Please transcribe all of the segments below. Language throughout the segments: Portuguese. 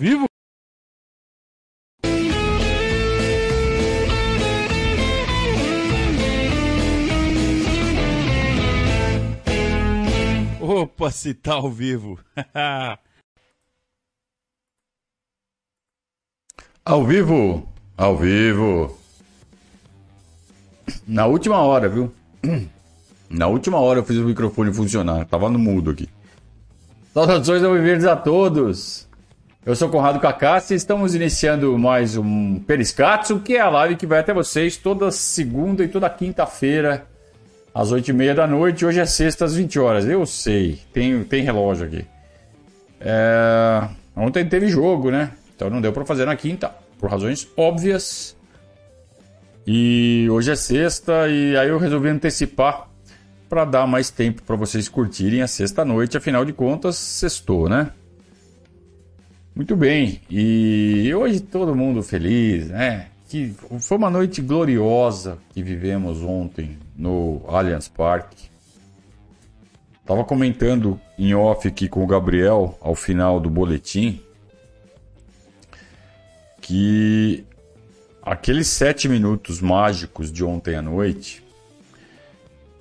Vivo? Opa, se tá ao vivo. ao vivo, ao vivo. Na última hora, viu? Na última hora eu fiz o microfone funcionar. Tava no mudo aqui. Saudações ao Viverdes a todos. Eu sou Conrado Cacassi e estamos iniciando mais um Periscatso, que é a live que vai até vocês toda segunda e toda quinta-feira às 8h30 da noite. Hoje é sexta às 20 horas. Eu sei, tem, tem relógio aqui. É... Ontem teve jogo, né? Então não deu para fazer na quinta, por razões óbvias. E hoje é sexta e aí eu resolvi antecipar para dar mais tempo para vocês curtirem a sexta noite. Afinal de contas, sextou, né? Muito bem. E hoje todo mundo feliz, né? Que foi uma noite gloriosa que vivemos ontem no Allianz Parque. Tava comentando em off aqui com o Gabriel ao final do boletim que aqueles sete minutos mágicos de ontem à noite,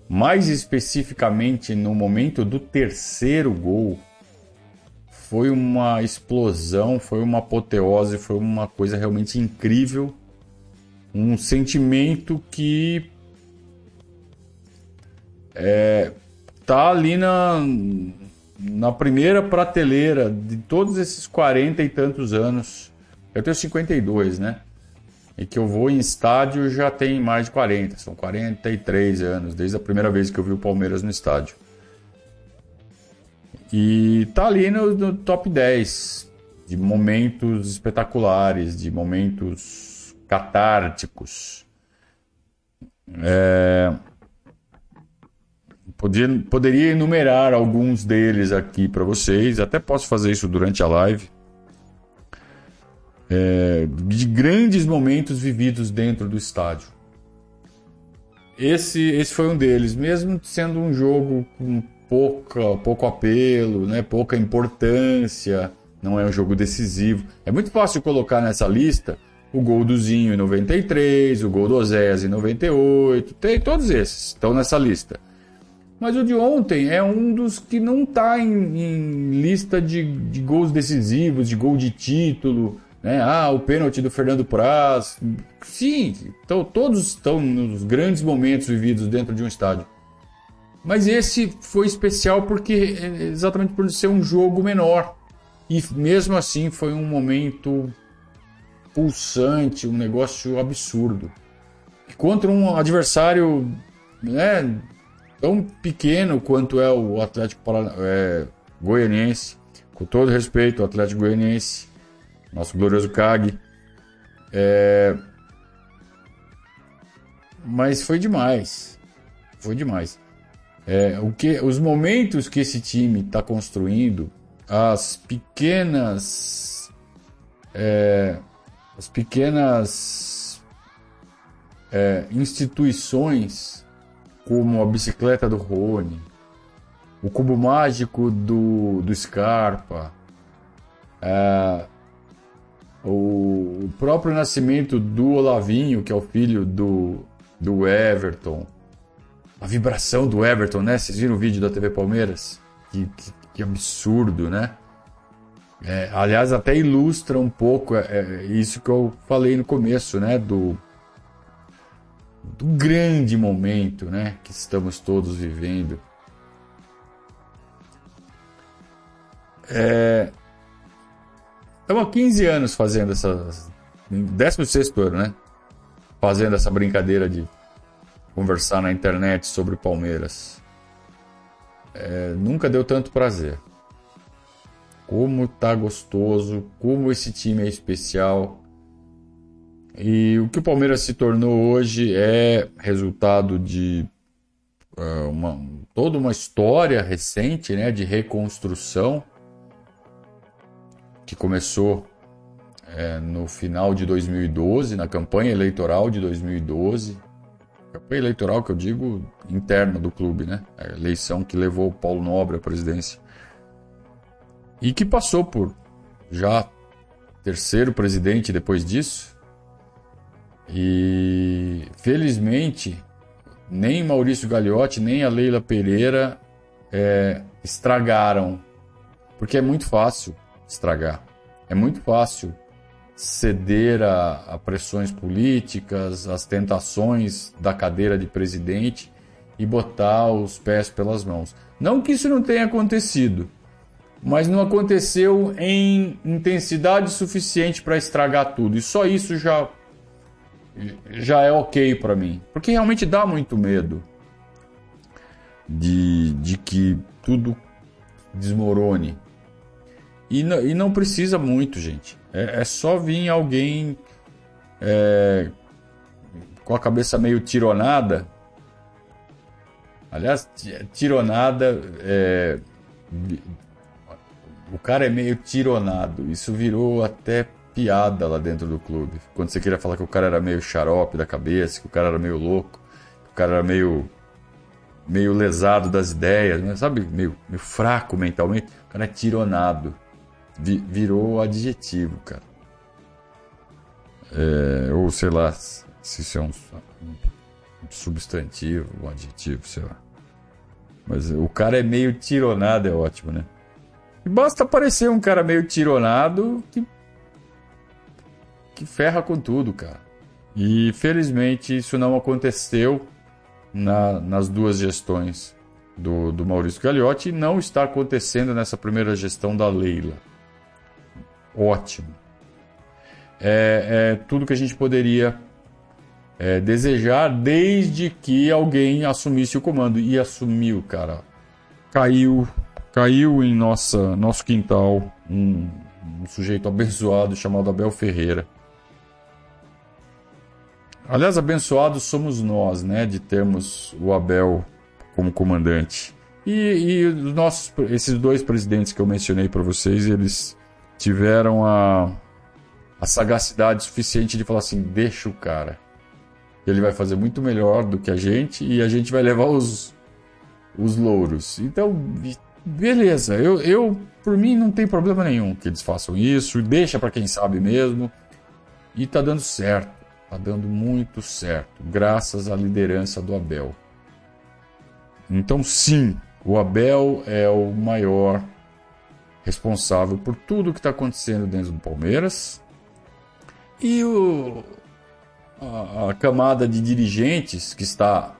mais especificamente no momento do terceiro gol, foi uma explosão, foi uma apoteose, foi uma coisa realmente incrível, um sentimento que é, tá ali na, na primeira prateleira de todos esses 40 e tantos anos. Eu tenho 52, né? E que eu vou em estádio já tem mais de 40, são 43 anos, desde a primeira vez que eu vi o Palmeiras no estádio. E tá ali no, no top 10 de momentos espetaculares, de momentos catárticos. É, Podia, poderia enumerar alguns deles aqui para vocês, até posso fazer isso durante a live. É, de grandes momentos vividos dentro do estádio. Esse, esse foi um deles, mesmo sendo um jogo com pouca, pouco apelo, né, pouca importância, não é um jogo decisivo. É muito fácil colocar nessa lista o gol do Zinho em 93, o gol do Ozés em 98, tem todos esses estão nessa lista. Mas o de ontem é um dos que não está em, em, lista de, de, gols decisivos, de gol de título. Né? Ah, o pênalti do Fernando Praz. Sim, então, todos estão nos grandes momentos vividos dentro de um estádio. Mas esse foi especial porque é, exatamente por ser um jogo menor. E mesmo assim foi um momento pulsante, um negócio absurdo. Contra um adversário né, tão pequeno quanto é o Atlético é, Goianiense, com todo respeito ao Atlético Goianiense, nosso glorioso CAG. É... Mas foi demais. Foi demais. É, o que, os momentos que esse time está construindo, as pequenas. É, as pequenas é, instituições como a bicicleta do Rony, o cubo mágico do, do Scarpa, é, o, o, próprio nascimento do Olavinho, que é o filho do, do Everton, a vibração do Everton, né? Vocês viram o vídeo da TV Palmeiras? Que, que, que absurdo, né? É, aliás, até ilustra um pouco é, é, isso que eu falei no começo, né? Do, do grande momento né, que estamos todos vivendo. É, estamos há 15 anos fazendo essa. 16 ano, né? Fazendo essa brincadeira de conversar na internet sobre Palmeiras. É, nunca deu tanto prazer. Como tá gostoso, como esse time é especial. E o que o Palmeiras se tornou hoje é resultado de uh, uma, toda uma história recente né, de reconstrução que começou é, no final de 2012, na campanha eleitoral de 2012. Campanha eleitoral que eu digo interna do clube, né? A eleição que levou o Paulo Nobre à presidência. E que passou por já terceiro presidente depois disso. E felizmente nem Maurício Gagliotti nem a Leila Pereira é, estragaram, porque é muito fácil estragar, é muito fácil ceder a, a pressões políticas, às tentações da cadeira de presidente e botar os pés pelas mãos. Não que isso não tenha acontecido, mas não aconteceu em intensidade suficiente para estragar tudo. E só isso já já é ok para mim, porque realmente dá muito medo de, de que tudo desmorone. E, e não precisa muito, gente. É, é só vir alguém é, com a cabeça meio tironada. Aliás, tironada. É, o cara é meio tironado. Isso virou até piada lá dentro do clube. Quando você queria falar que o cara era meio xarope da cabeça, que o cara era meio louco, que o cara era meio meio lesado das ideias, né? sabe? Meio, meio fraco mentalmente. O cara é tironado. Virou adjetivo, cara. É, ou sei lá, se isso é um, um substantivo, um adjetivo, sei lá. Mas o cara é meio tironado, é ótimo, né? E basta aparecer um cara meio tironado que, que ferra com tudo, cara. E felizmente isso não aconteceu na, nas duas gestões do, do Maurício Gagliotti e não está acontecendo nessa primeira gestão da Leila. Ótimo. É, é tudo que a gente poderia é, desejar desde que alguém assumisse o comando. E assumiu, cara. Caiu, caiu em nossa, nosso quintal um, um sujeito abençoado chamado Abel Ferreira Aliás, abençoados somos nós, né, de termos o Abel como comandante. E, e os nossos, esses dois presidentes que eu mencionei para vocês, eles tiveram a, a sagacidade suficiente de falar assim: deixa o cara. Ele vai fazer muito melhor do que a gente e a gente vai levar os, os louros. Então, beleza. Eu, eu, por mim, não tem problema nenhum que eles façam isso. Deixa para quem sabe mesmo. E tá dando certo. Está dando muito certo, graças à liderança do Abel. Então, sim, o Abel é o maior responsável por tudo que está acontecendo dentro do Palmeiras. E o, a, a camada de dirigentes que está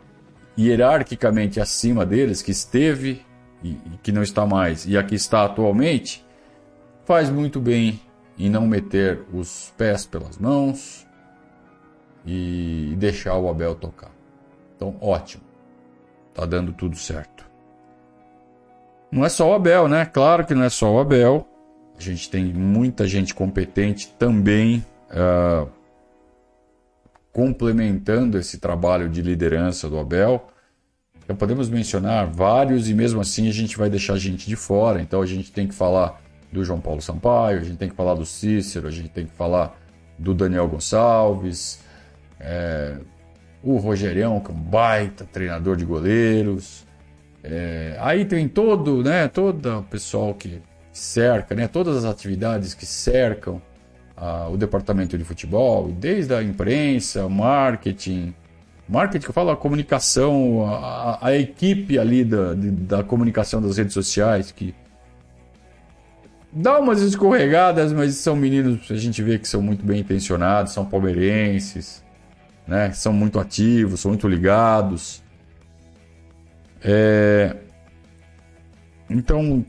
hierarquicamente acima deles, que esteve e, e que não está mais, e aqui está atualmente, faz muito bem em não meter os pés pelas mãos, e deixar o Abel tocar. Então, ótimo. Tá dando tudo certo. Não é só o Abel, né? Claro que não é só o Abel. A gente tem muita gente competente também uh, complementando esse trabalho de liderança do Abel. Então podemos mencionar vários e mesmo assim a gente vai deixar gente de fora. Então a gente tem que falar do João Paulo Sampaio, a gente tem que falar do Cícero, a gente tem que falar do Daniel Gonçalves, é, o Rogerião, que é um baita treinador de goleiros. É, aí tem todo, né, todo o pessoal que cerca, né, todas as atividades que cercam o departamento de futebol, desde a imprensa, marketing, marketing eu falo a comunicação, a, a equipe ali da, de, da comunicação das redes sociais que dá umas escorregadas, mas são meninos a gente vê que são muito bem intencionados, são palmeirenses, né? São muito ativos, são muito ligados. É... Então,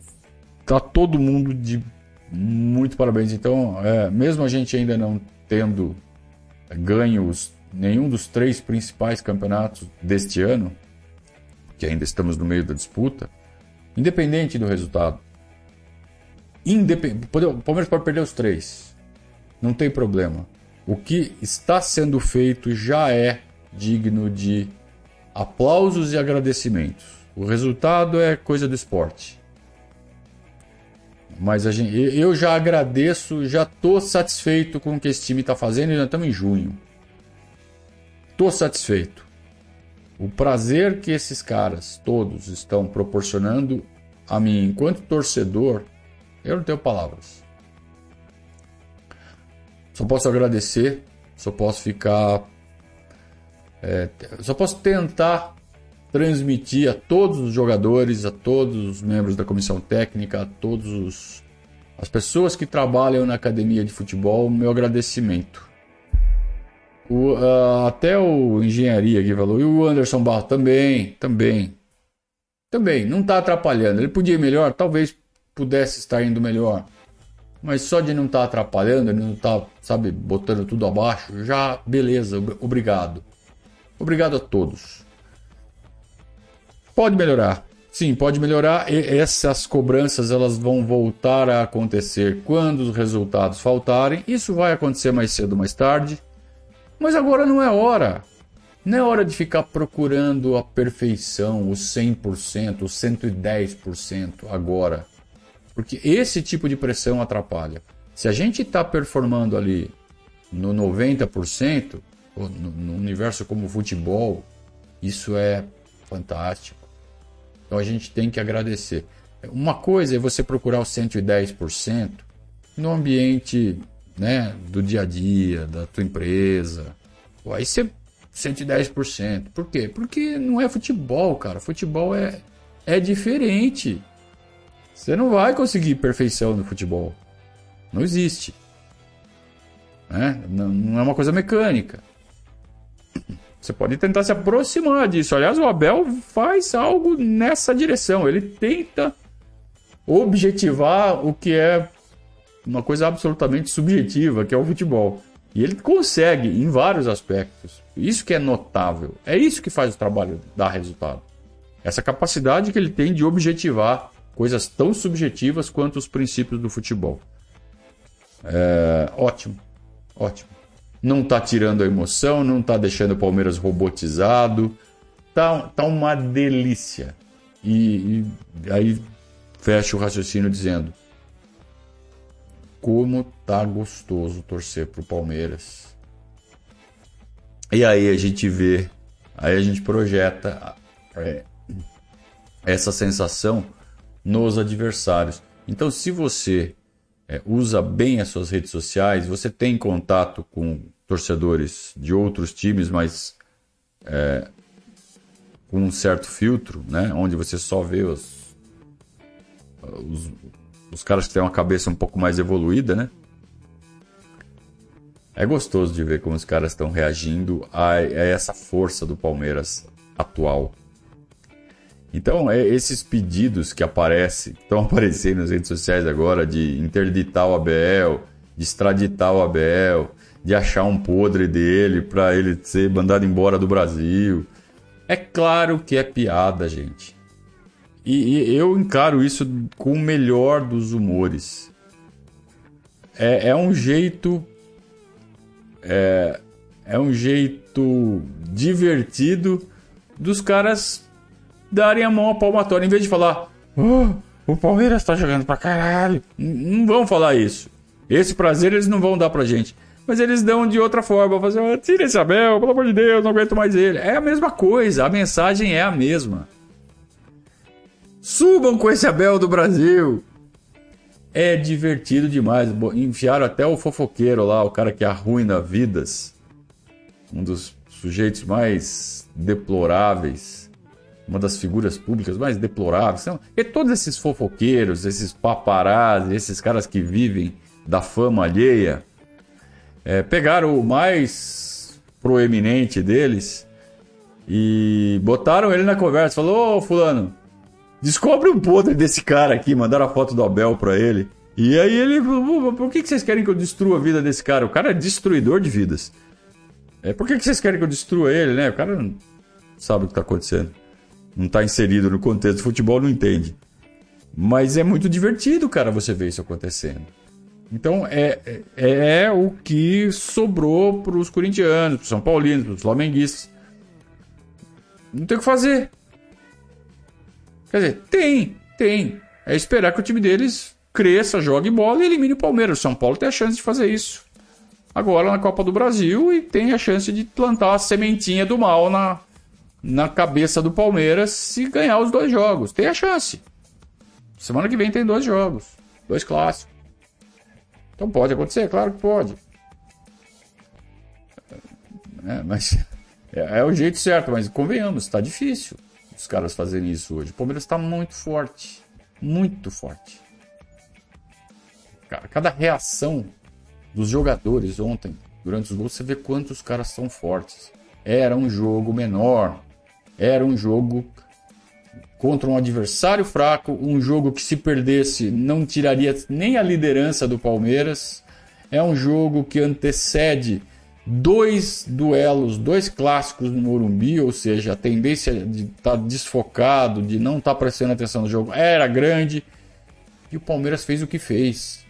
tá todo mundo de muito parabéns. Então, é, mesmo a gente ainda não tendo ganhos nenhum dos três principais campeonatos deste ano, que ainda estamos no meio da disputa, independente do resultado, independ... o Palmeiras pode perder os três, não tem problema. O que está sendo feito já é digno de aplausos e agradecimentos. O resultado é coisa do esporte. Mas a gente, eu já agradeço, já estou satisfeito com o que esse time está fazendo e já estamos em junho. Estou satisfeito. O prazer que esses caras todos estão proporcionando a mim enquanto torcedor, eu não tenho palavras. Só posso agradecer, só posso ficar. É, só posso tentar transmitir a todos os jogadores, a todos os membros da comissão técnica, a todos os, as pessoas que trabalham na academia de futebol, meu agradecimento. O, uh, até o engenharia aqui falou, e o Anderson Barro também, também, também, não está atrapalhando. Ele podia ir melhor, talvez pudesse estar indo melhor, mas só de não estar tá atrapalhando, ele não estar, tá, sabe, botando tudo abaixo, já beleza, obrigado. Obrigado a todos. Pode melhorar. Sim, pode melhorar. E essas cobranças elas vão voltar a acontecer quando os resultados faltarem. Isso vai acontecer mais cedo ou mais tarde. Mas agora não é hora. Não é hora de ficar procurando a perfeição, o 100%, o 110% agora. Porque esse tipo de pressão atrapalha. Se a gente está performando ali no 90%, no, universo como o futebol, isso é fantástico. Então a gente tem que agradecer. Uma coisa é você procurar o 110% no ambiente né, do dia a dia, da tua empresa. Aí você 110%. Por quê? Porque não é futebol, cara. Futebol é, é diferente. Você não vai conseguir perfeição no futebol. Não existe. Né? Não, não é uma coisa mecânica. Você pode tentar se aproximar disso. Aliás, o Abel faz algo nessa direção. Ele tenta objetivar o que é uma coisa absolutamente subjetiva, que é o futebol. E ele consegue em vários aspectos. Isso que é notável. É isso que faz o trabalho dar resultado. Essa capacidade que ele tem de objetivar coisas tão subjetivas quanto os princípios do futebol. É, ótimo, ótimo não está tirando a emoção, não está deixando o Palmeiras robotizado. Tá, tá uma delícia. E, e aí fecha o raciocínio dizendo: como tá gostoso torcer pro Palmeiras. E aí a gente vê, aí a gente projeta é, essa sensação nos adversários. Então, se você é, usa bem as suas redes sociais, você tem contato com torcedores de outros times, mas é, com um certo filtro, né? onde você só vê os, os, os caras que têm uma cabeça um pouco mais evoluída, né? É gostoso de ver como os caras estão reagindo a, a essa força do Palmeiras atual. Então, é esses pedidos que aparecem, estão aparecendo nas redes sociais agora de interditar o Abel, de extraditar o Abel, de achar um podre dele para ele ser mandado embora do Brasil. É claro que é piada, gente. E, e eu encaro isso com o melhor dos humores. É, é um jeito. É, é um jeito divertido dos caras darem a mão à palmatória. Em vez de falar, oh, o Palmeiras tá jogando pra caralho. Não vão falar isso. Esse prazer eles não vão dar pra gente. Mas eles dão de outra forma. Fazer, oh, tira esse Abel, pelo amor de Deus, não aguento mais ele. É a mesma coisa, a mensagem é a mesma. Subam com esse Abel do Brasil. É divertido demais. Enfiaram até o fofoqueiro lá, o cara que arruina vidas. Um dos sujeitos mais deploráveis uma das figuras públicas mais deploráveis. E todos esses fofoqueiros, esses paparazzi, esses caras que vivem da fama alheia, é, pegaram o mais proeminente deles e botaram ele na conversa. Falou, ô fulano, descobre um podre desse cara aqui. Mandaram a foto do Abel pra ele. E aí ele falou, por que vocês querem que eu destrua a vida desse cara? O cara é destruidor de vidas. É, por que vocês querem que eu destrua ele, né? O cara não sabe o que está acontecendo não está inserido no contexto do futebol, não entende. Mas é muito divertido, cara, você ver isso acontecendo. Então é, é, é o que sobrou para os corintianos, para os São Paulinos, para os flamenguistas. Não tem o que fazer. Quer dizer, tem, tem. É esperar que o time deles cresça, jogue bola e elimine o Palmeiras. O São Paulo tem a chance de fazer isso. Agora na Copa do Brasil e tem a chance de plantar a sementinha do mal na, na cabeça do Palmeiras se ganhar os dois jogos. Tem a chance. Semana que vem tem dois jogos, dois clássicos. Então pode acontecer, claro que pode. Né? Mas é, é, o jeito certo, mas convenhamos, está difícil os caras fazerem isso hoje. O Palmeiras está muito forte. Muito forte. Cara, cada reação dos jogadores ontem, durante os gols, você vê quantos caras são fortes. Era um jogo menor. Era um jogo contra um adversário fraco, um jogo que se perdesse não tiraria nem a liderança do Palmeiras. É um jogo que antecede dois duelos, dois clássicos no Morumbi, ou seja, a tendência de estar tá desfocado, de não estar tá prestando atenção no jogo era grande. E o Palmeiras fez o que fez.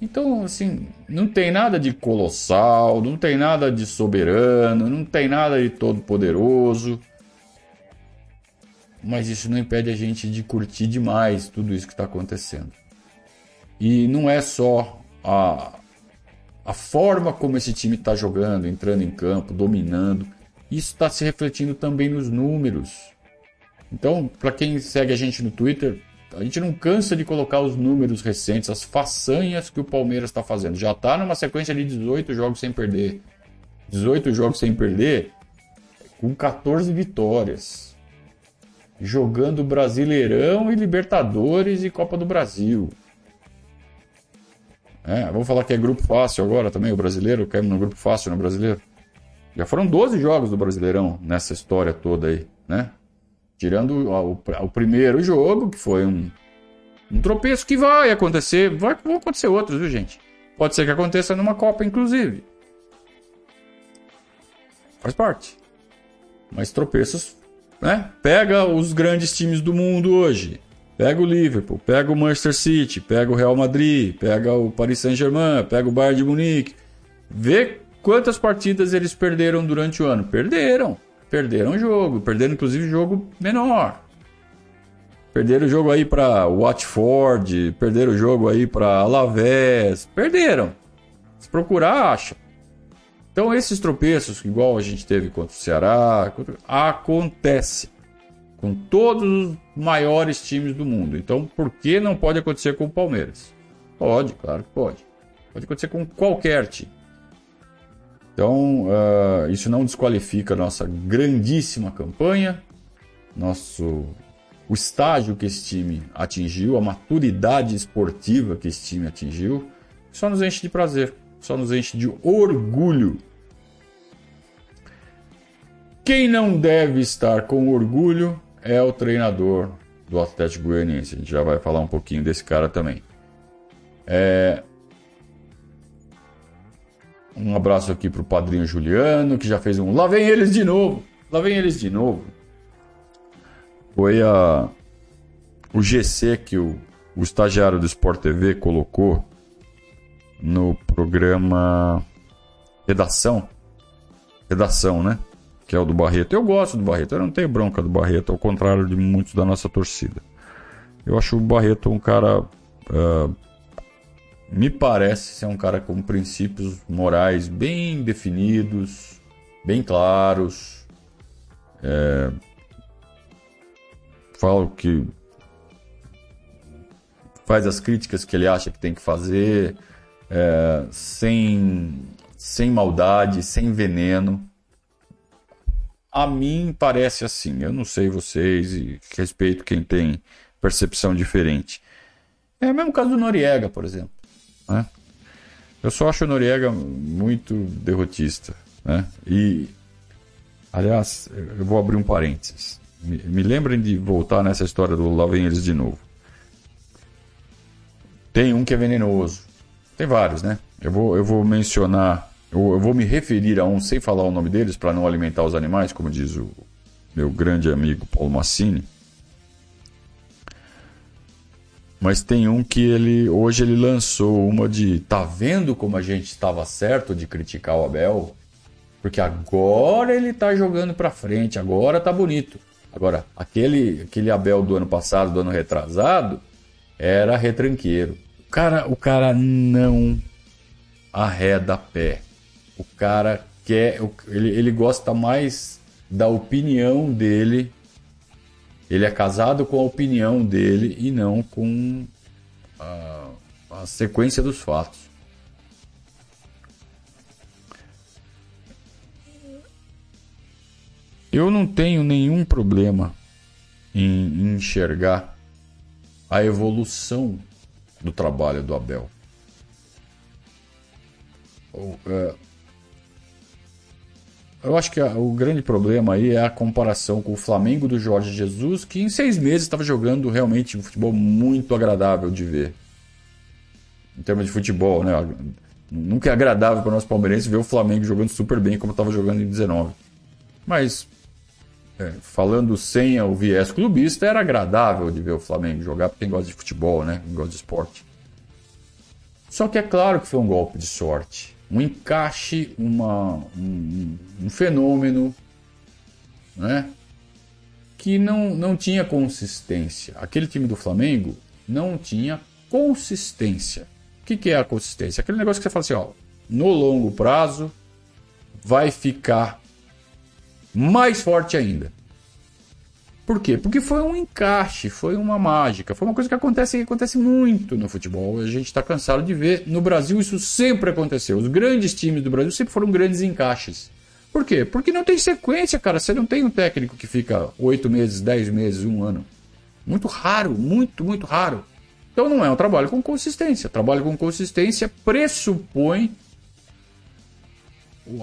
Então, assim, não tem nada de colossal, não tem nada de soberano, não tem nada de todo poderoso. Mas isso não impede a gente de curtir demais tudo isso que está acontecendo. E não é só a, a forma como esse time está jogando, entrando em campo, dominando. Isso está se refletindo também nos números. Então, para quem segue a gente no Twitter, a gente não cansa de colocar os números recentes, as façanhas que o Palmeiras está fazendo. Já está numa sequência de 18 jogos sem perder. 18 jogos sem perder, com 14 vitórias. Jogando Brasileirão e Libertadores e Copa do Brasil. É, vamos falar que é grupo fácil agora também, o brasileiro, caímos no grupo fácil no brasileiro. Já foram 12 jogos do Brasileirão nessa história toda aí, né? Tirando o, o, primeiro jogo, que foi um, um tropeço que vai acontecer. Vai, vão acontecer outros, viu, gente? Pode ser que aconteça numa Copa, inclusive. Faz parte. Mas tropeços, né? Pega os grandes times do mundo hoje. Pega o Liverpool, pega o Manchester City, pega o Real Madrid, pega o Paris Saint-Germain, pega o Bayern de Munique. Vê quantas partidas eles perderam durante o ano. Perderam. Perderam o jogo, perderam inclusive jogo menor. Perderam o jogo aí para Watford, perderam o jogo aí para Alavés, perderam. Se procurar, acha. Então esses tropeços, igual a gente teve contra o Ceará, acontece com todos os maiores times do mundo. Então por que não pode acontecer com o Palmeiras? Pode, claro que pode. Pode acontecer com qualquer time. Então, uh, isso não desqualifica a nossa grandíssima campanha, nosso, o estágio que esse time atingiu, a maturidade esportiva que esse time atingiu. Só nos enche de prazer, só nos enche de orgulho. Quem não deve estar com orgulho é o treinador do Atlético Goianiense. A gente já vai falar um pouquinho desse cara também. É, um abraço aqui pro padrinho Juliano, que já fez um. Lá vem eles de novo! Lá vem eles de novo. Foi a. O GC que o, o estagiário do Sport TV colocou no programa Redação. Redação, né? Que é o do Barreto. Eu gosto do Barreto, eu não tenho bronca do Barreto, ao contrário de muitos da nossa torcida. Eu acho o Barreto um cara uh, me parece ser um cara com princípios morais bem definidos, bem claros. É... Falo que faz as críticas que ele acha que tem que fazer, é... sem, sem maldade, sem veneno. A mim parece assim. Eu não sei vocês e respeito quem tem percepção diferente. É o mesmo caso do Noriega, por exemplo. Né? Eu só acho o Noriega muito derrotista. Né? E, aliás, eu vou abrir um parênteses. Me, me lembrem de voltar nessa história do Lá vem eles de novo. Tem um que é venenoso. Tem vários, né? Eu vou, eu vou mencionar, eu, eu vou me referir a um sem falar o nome deles para não alimentar os animais, como diz o meu grande amigo Paulo Massini. Mas tem um que ele hoje ele lançou uma de tá vendo como a gente estava certo de criticar o Abel? Porque agora ele tá jogando para frente, agora tá bonito. Agora, aquele aquele Abel do ano passado, do ano retrasado, era retranqueiro. O cara, o cara não arreda pé. O cara quer, ele, ele gosta mais da opinião dele ele é casado com a opinião dele e não com a, a sequência dos fatos. Eu não tenho nenhum problema em enxergar a evolução do trabalho do Abel. Ou, é, eu acho que o grande problema aí é a comparação com o Flamengo do Jorge Jesus, que em seis meses estava jogando realmente um futebol muito agradável de ver. Em termos de futebol, né? Nunca é agradável para o nosso palmeirense ver o Flamengo jogando super bem como estava jogando em 19. Mas, é, falando sem o viés clubista, era agradável de ver o Flamengo jogar, porque quem gosta de futebol, né? Quem gosta de esporte. Só que é claro que foi um golpe de sorte um encaixe, uma, um, um fenômeno né, que não, não tinha consistência. Aquele time do Flamengo não tinha consistência. O que, que é a consistência? Aquele negócio que você fala assim, ó, no longo prazo vai ficar mais forte ainda. Por quê? Porque foi um encaixe, foi uma mágica, foi uma coisa que acontece que acontece muito no futebol. A gente está cansado de ver. No Brasil isso sempre aconteceu. Os grandes times do Brasil sempre foram grandes encaixes. Por quê? Porque não tem sequência, cara. Você não tem um técnico que fica oito meses, dez meses, um ano. Muito raro, muito, muito raro. Então não é um trabalho com consistência. Trabalho com consistência pressupõe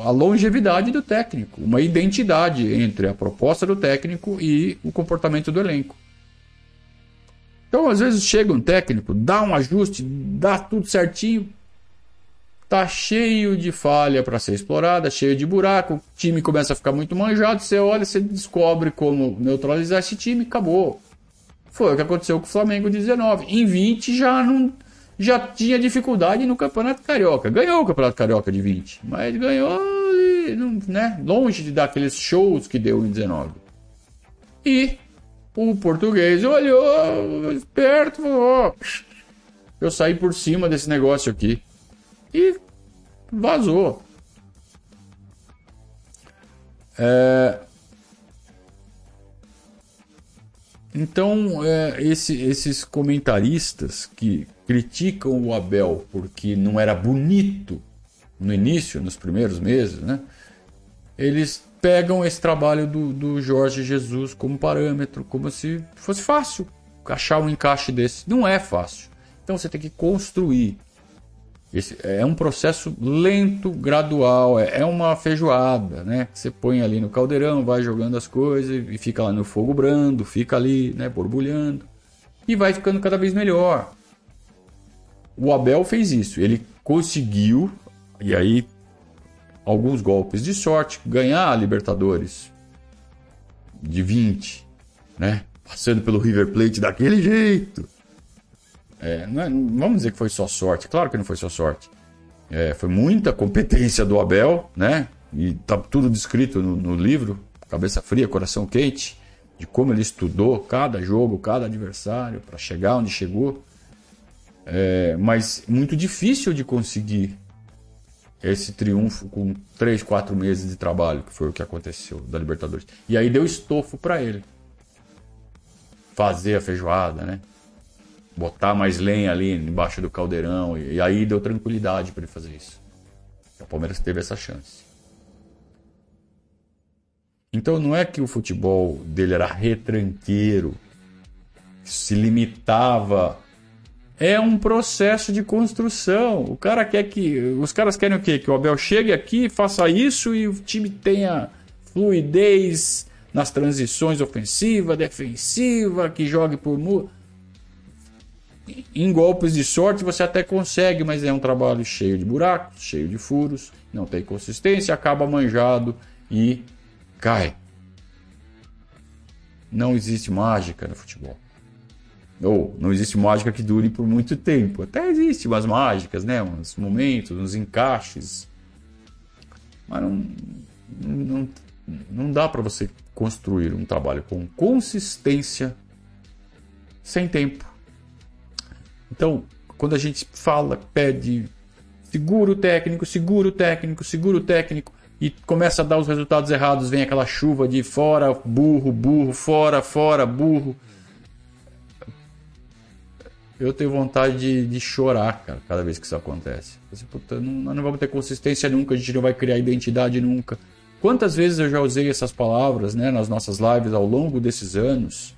a longevidade do técnico, uma identidade entre a proposta do técnico e o comportamento do elenco. Então, às vezes chega um técnico, dá um ajuste, dá tudo certinho, tá cheio de falha para ser explorada, cheio de buraco, o time começa a ficar muito manjado, você olha, você descobre como neutralizar esse time, acabou. Foi o que aconteceu com o Flamengo 19. Em 20 já não já tinha dificuldade no Campeonato Carioca. Ganhou o Campeonato Carioca de 20, mas ganhou né, longe de dar aqueles shows que deu em 19. E o português olhou esperto, falou: eu saí por cima desse negócio aqui. E vazou. É... Então, é, esse, esses comentaristas que criticam o Abel porque não era bonito no início, nos primeiros meses, né? Eles pegam esse trabalho do, do Jorge Jesus como parâmetro, como se fosse fácil achar um encaixe desse. Não é fácil. Então você tem que construir. Esse é um processo lento, gradual, é, é uma feijoada, né? Você põe ali no caldeirão, vai jogando as coisas e fica lá no fogo brando, fica ali, né, borbulhando e vai ficando cada vez melhor. O Abel fez isso. Ele conseguiu, e aí alguns golpes de sorte, ganhar a Libertadores de 20, né? Passando pelo River Plate daquele jeito. É, é, vamos dizer que foi só sorte. Claro que não foi só sorte. É, foi muita competência do Abel, né? E tá tudo descrito no, no livro, Cabeça Fria, Coração Quente, de como ele estudou cada jogo, cada adversário para chegar onde chegou. É, mas muito difícil de conseguir esse triunfo com 3, 4 meses de trabalho, que foi o que aconteceu da Libertadores. E aí deu estofo para ele. Fazer a feijoada, né? Botar mais lenha ali embaixo do caldeirão. E, e aí deu tranquilidade para ele fazer isso. O Palmeiras teve essa chance. Então não é que o futebol dele era retranqueiro, se limitava é um processo de construção. O cara quer que. Os caras querem o quê? Que o Abel chegue aqui, faça isso e o time tenha fluidez nas transições ofensiva, defensiva, que jogue por mu. Em golpes de sorte você até consegue, mas é um trabalho cheio de buracos, cheio de furos, não tem consistência, acaba manjado e cai. Não existe mágica no futebol. Ou não existe mágica que dure por muito tempo. Até existe umas mágicas, né? Uns momentos, uns encaixes. Mas não, não, não dá para você construir um trabalho com consistência sem tempo. Então, quando a gente fala, pede seguro técnico, seguro técnico, seguro técnico, e começa a dar os resultados errados, vem aquela chuva de fora, burro, burro, fora, fora, burro eu tenho vontade de, de, chorar, cara, cada vez que isso acontece. Assim, Puta, não, nós não vamos ter consistência nunca, a gente não vai criar identidade nunca. Quantas vezes eu já usei essas palavras né, nas nossas lives ao longo desses anos?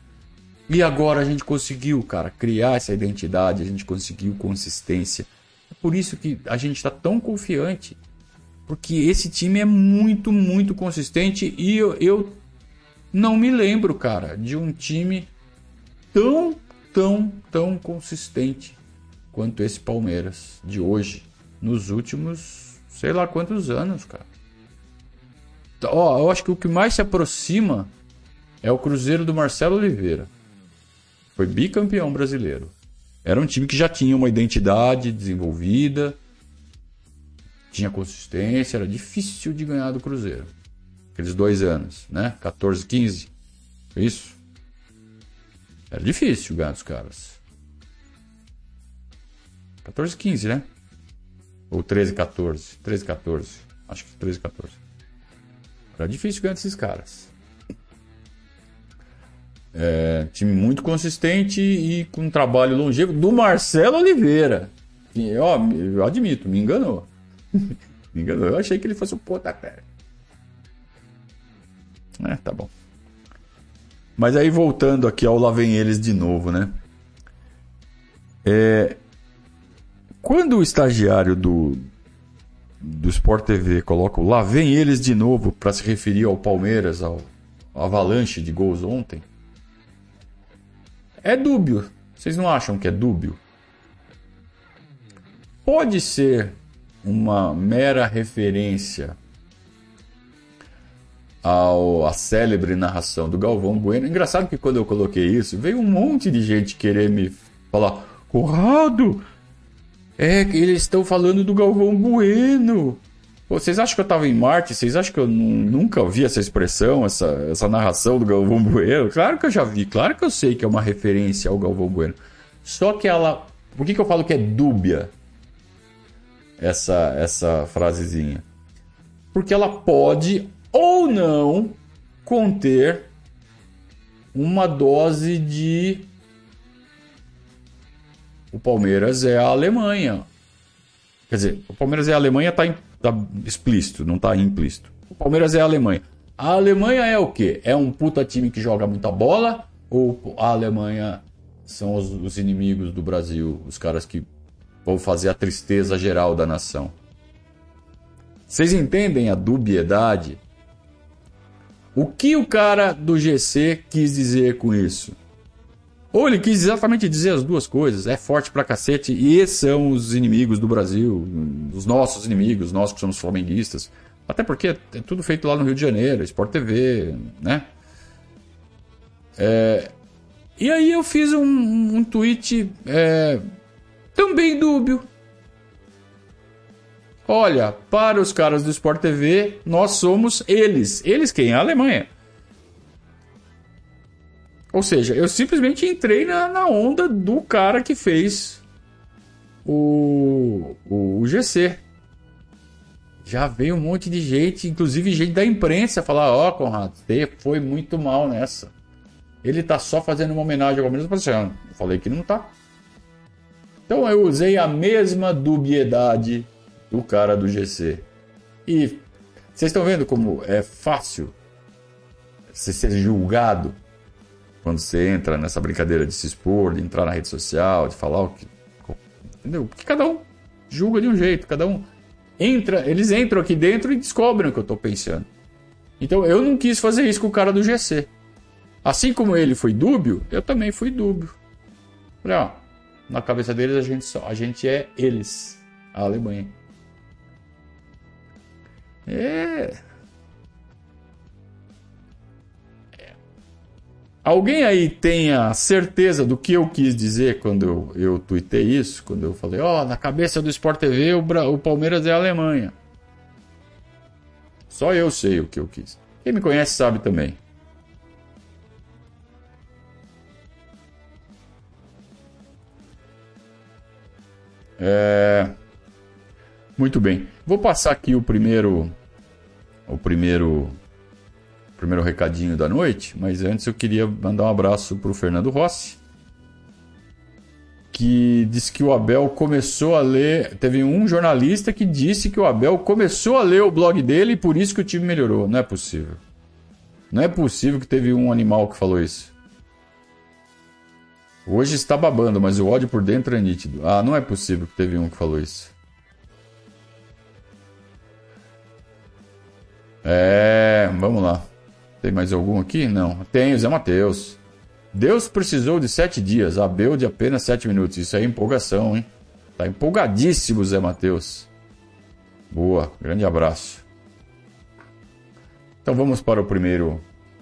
E agora a gente conseguiu, cara, criar essa identidade, a gente conseguiu consistência. É por isso que a gente está tão confiante. Porque esse time é muito, muito consistente e eu, eu não me lembro, cara, de um time tão, tão, tão consistente quanto esse Palmeiras de hoje, nos últimos sei lá quantos anos, cara. Ó, eu acho que o que mais se aproxima é o Cruzeiro do Marcelo Oliveira. Foi bicampeão brasileiro. Era um time que já tinha uma identidade desenvolvida, tinha consistência, era difícil de ganhar do Cruzeiro. Aqueles dois anos, né? 14, 15. Isso. Era difícil ganhar dos caras. 14, 15, né? Ou 13, 14. 13, 14. Acho que 13, 14. Era difícil ganhar desses caras. É, time muito consistente e com um trabalho longevo do Marcelo Oliveira. Que, ó, eu admito, me enganou. me enganou. Eu achei que ele fosse o pontapé. É, tá bom. Mas aí voltando aqui ao Lá Vem Eles de novo, né? É, quando o estagiário do, do Sport TV coloca Lá Vem Eles de novo para se referir ao Palmeiras, ao, ao avalanche de gols ontem, é dúbio. Vocês não acham que é dúbio? Pode ser uma mera referência ao, a célebre narração do Galvão Bueno. Engraçado que quando eu coloquei isso, veio um monte de gente querer me falar: Conrado, é que eles estão falando do Galvão Bueno. vocês acham que eu estava em Marte? Vocês acham que eu nunca ouvi essa expressão, essa, essa narração do Galvão Bueno? Claro que eu já vi, claro que eu sei que é uma referência ao Galvão Bueno. Só que ela. Por que, que eu falo que é dúbia essa, essa frasezinha? Porque ela pode ou não conter uma dose de. O Palmeiras é a Alemanha. Quer dizer, o Palmeiras é a Alemanha está tá explícito, não está implícito. O Palmeiras é a Alemanha. A Alemanha é o quê? É um puta time que joga muita bola? Ou a Alemanha são os, os inimigos do Brasil, os caras que vão fazer a tristeza geral da nação? Vocês entendem a dubiedade o que o cara do GC quis dizer com isso? Ou ele quis exatamente dizer as duas coisas. É forte pra cacete e esses são os inimigos do Brasil, os nossos inimigos, nós que somos flamenguistas. Até porque é tudo feito lá no Rio de Janeiro, Sport TV, né? É... E aí eu fiz um, um tweet é... também dúbio. Olha, para os caras do Sport TV, nós somos eles. Eles quem? A Alemanha. Ou seja, eu simplesmente entrei na, na onda do cara que fez o, o, o GC. Já veio um monte de gente, inclusive gente da imprensa, falar: Ó, oh, Conrado, você foi muito mal nessa. Ele tá só fazendo uma homenagem ao Palmeiras. Eu falei que não tá. Então eu usei a mesma dubiedade do cara do GC. E vocês estão vendo como é fácil você ser julgado quando você entra nessa brincadeira de se expor, de entrar na rede social, de falar o que. Entendeu? Porque cada um julga de um jeito, cada um entra, eles entram aqui dentro e descobrem o que eu estou pensando. Então eu não quis fazer isso com o cara do GC. Assim como ele foi dúbio, eu também fui dúbio. Falei, ó, na cabeça deles a gente só, a gente é eles, a Alemanha. É. Alguém aí tenha certeza do que eu quis dizer quando eu, eu tuitei isso? Quando eu falei, ó, oh, na cabeça do Sport TV o, o Palmeiras é a Alemanha. Só eu sei o que eu quis. Quem me conhece sabe também. É... Muito bem. Vou passar aqui o primeiro o primeiro primeiro recadinho da noite, mas antes eu queria mandar um abraço para o Fernando Rossi, que disse que o Abel começou a ler. Teve um jornalista que disse que o Abel começou a ler o blog dele e por isso que o time melhorou. Não é possível. Não é possível que teve um animal que falou isso. Hoje está babando, mas o ódio por dentro é nítido. Ah, não é possível que teve um que falou isso. É, vamos lá. Tem mais algum aqui? Não. Tem, Zé Matheus. Deus precisou de sete dias, Abel de apenas sete minutos. Isso é empolgação, hein? Tá empolgadíssimo, Zé Matheus. Boa, grande abraço. Então vamos para o primeiro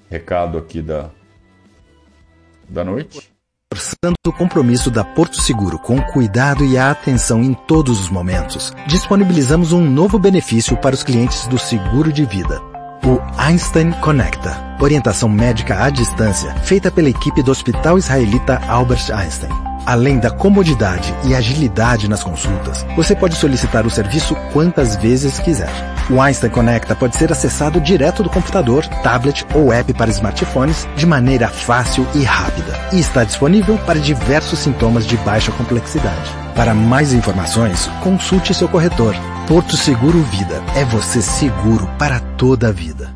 recado aqui da, da noite. Santo compromisso da Porto Seguro com o cuidado e a atenção em todos os momentos, disponibilizamos um novo benefício para os clientes do seguro de vida o Einstein Conecta. Orientação médica à distância, feita pela equipe do Hospital Israelita Albert Einstein. Além da comodidade e agilidade nas consultas, você pode solicitar o serviço quantas vezes quiser. O Einstein Conecta pode ser acessado direto do computador, tablet ou app para smartphones de maneira fácil e rápida. E está disponível para diversos sintomas de baixa complexidade. Para mais informações, consulte seu corretor Porto Seguro Vida é você seguro para toda a vida.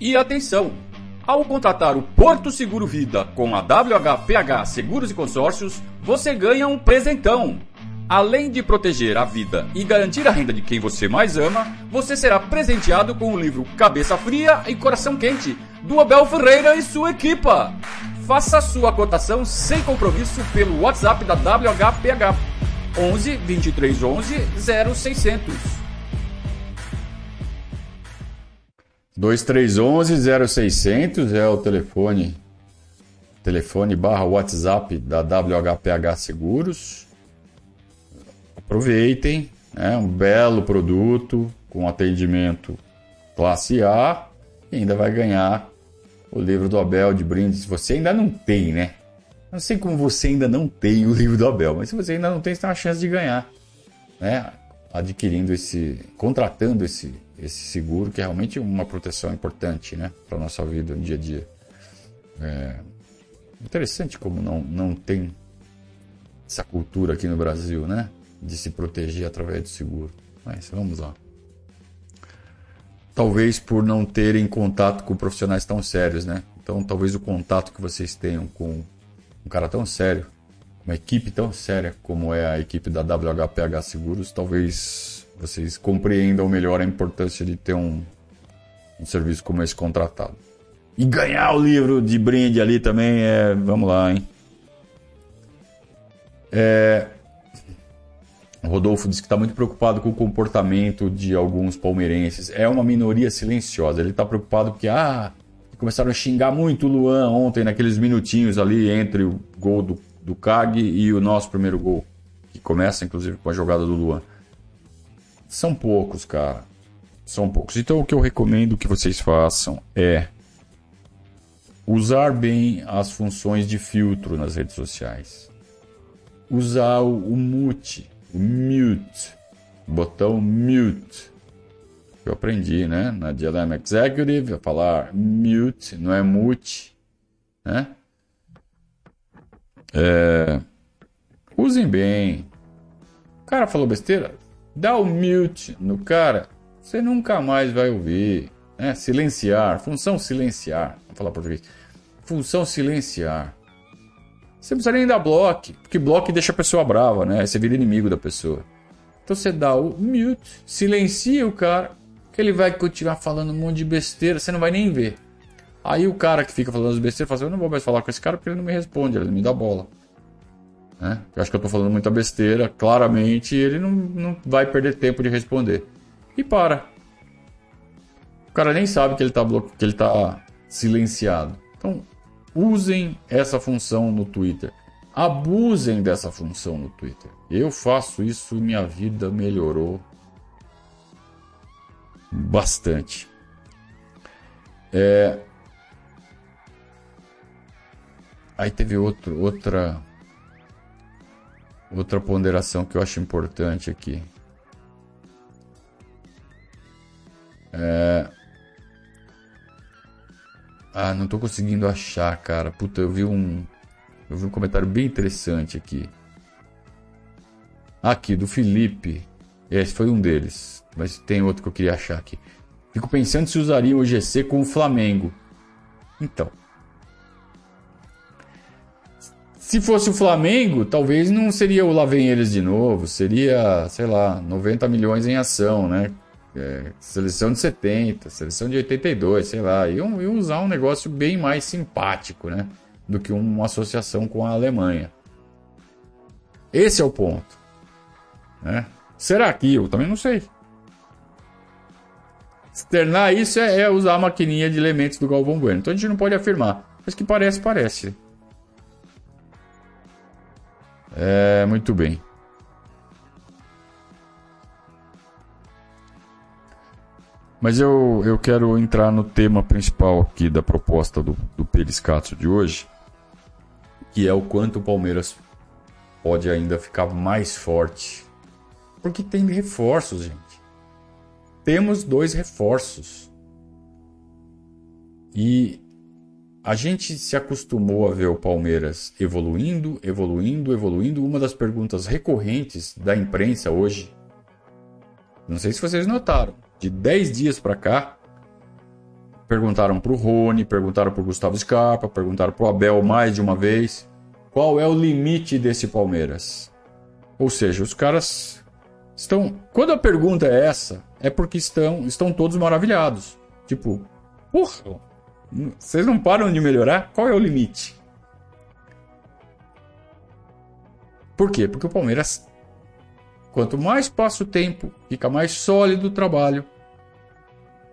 E atenção! Ao contratar o Porto Seguro Vida com a WHPH Seguros e Consórcios, você ganha um presentão. Além de proteger a vida e garantir a renda de quem você mais ama, você será presenteado com o livro Cabeça Fria e Coração Quente, do Abel Ferreira e sua equipa. Faça sua cotação sem compromisso pelo WhatsApp da WHPH 11 23 11 0600. 2311 0600 é o telefone telefone barra WhatsApp da WHPH Seguros. Aproveitem, é um belo produto com atendimento classe A e ainda vai ganhar o livro do Abel de brinde. Se você ainda não tem, né? Não sei como você ainda não tem o livro do Abel, mas se você ainda não tem, você tem uma chance de ganhar, né? Adquirindo esse, contratando esse, esse seguro, que é realmente uma proteção importante, né? Para a nossa vida no dia a dia. É interessante como não, não tem essa cultura aqui no Brasil, né? De se proteger através do seguro. Mas vamos lá. Talvez por não terem contato com profissionais tão sérios, né? Então, talvez o contato que vocês tenham com um cara tão sério, uma equipe tão séria como é a equipe da WHPH Seguros, talvez vocês compreendam melhor a importância de ter um, um serviço como esse contratado. E ganhar o livro de brinde ali também é. Vamos lá, hein? É, Rodolfo disse que está muito preocupado com o comportamento de alguns palmeirenses. É uma minoria silenciosa. Ele está preocupado porque, ah, começaram a xingar muito o Luan ontem, naqueles minutinhos ali entre o gol do, do Cag e o nosso primeiro gol, que começa inclusive com a jogada do Luan. São poucos, cara. São poucos. Então o que eu recomendo que vocês façam é usar bem as funções de filtro nas redes sociais. Usar o, mute, o mute, botão mute eu aprendi, né? Na Diadem Executive, a falar mute, não é mute, né? É... Usem bem. O cara falou besteira? Dá o mute no cara, você nunca mais vai ouvir. Né? Silenciar, função silenciar. Vamos falar português. Função silenciar. Você não precisa nem dar bloco, porque bloco deixa a pessoa brava, né? Você vira inimigo da pessoa. Então você dá o mute, silencia o cara, que ele vai continuar falando um monte de besteira, você não vai nem ver. Aí o cara que fica falando as besteiras fala assim, eu não vou mais falar com esse cara porque ele não me responde, ele não me dá bola. Né? Eu acho que eu estou falando muita besteira, claramente, ele não, não vai perder tempo de responder. E para. O cara nem sabe que ele está blo... que ele tá silenciado. Então, usem essa função no Twitter. Abusem dessa função no Twitter. Eu faço isso, minha vida melhorou bastante. É... Aí teve outro, outra outra ponderação que eu acho importante aqui. É... Ah, não tô conseguindo achar, cara. Puta, eu vi um eu vi um comentário bem interessante aqui. Aqui, do Felipe. Esse foi um deles. Mas tem outro que eu queria achar aqui. Fico pensando se usaria o GC com o Flamengo. Então. Se fosse o Flamengo, talvez não seria o Lá vem eles de novo. Seria, sei lá, 90 milhões em ação, né? É, seleção de 70, seleção de 82, sei lá. Iam, iam usar um negócio bem mais simpático, né? Do que uma associação com a Alemanha. Esse é o ponto. Né? Será que eu também não sei. Externar isso é, é, usar a maquininha de elementos do Galvão Bueno. Então a gente não pode afirmar. Mas que parece, parece. É, muito bem. Mas eu, eu quero entrar no tema principal aqui da proposta do, do Periscatso de hoje, que é o quanto o Palmeiras pode ainda ficar mais forte. Porque tem reforços, gente. Temos dois reforços. E a gente se acostumou a ver o Palmeiras evoluindo, evoluindo, evoluindo. Uma das perguntas recorrentes da imprensa hoje, não sei se vocês notaram, de 10 dias para cá, perguntaram para o Rony, perguntaram para o Gustavo Scarpa, perguntaram para o Abel mais de uma vez. Qual é o limite desse Palmeiras? Ou seja, os caras estão. Quando a pergunta é essa, é porque estão, estão todos maravilhados. Tipo, porra, vocês não param de melhorar? Qual é o limite? Por quê? Porque o Palmeiras, quanto mais passa o tempo, fica mais sólido o trabalho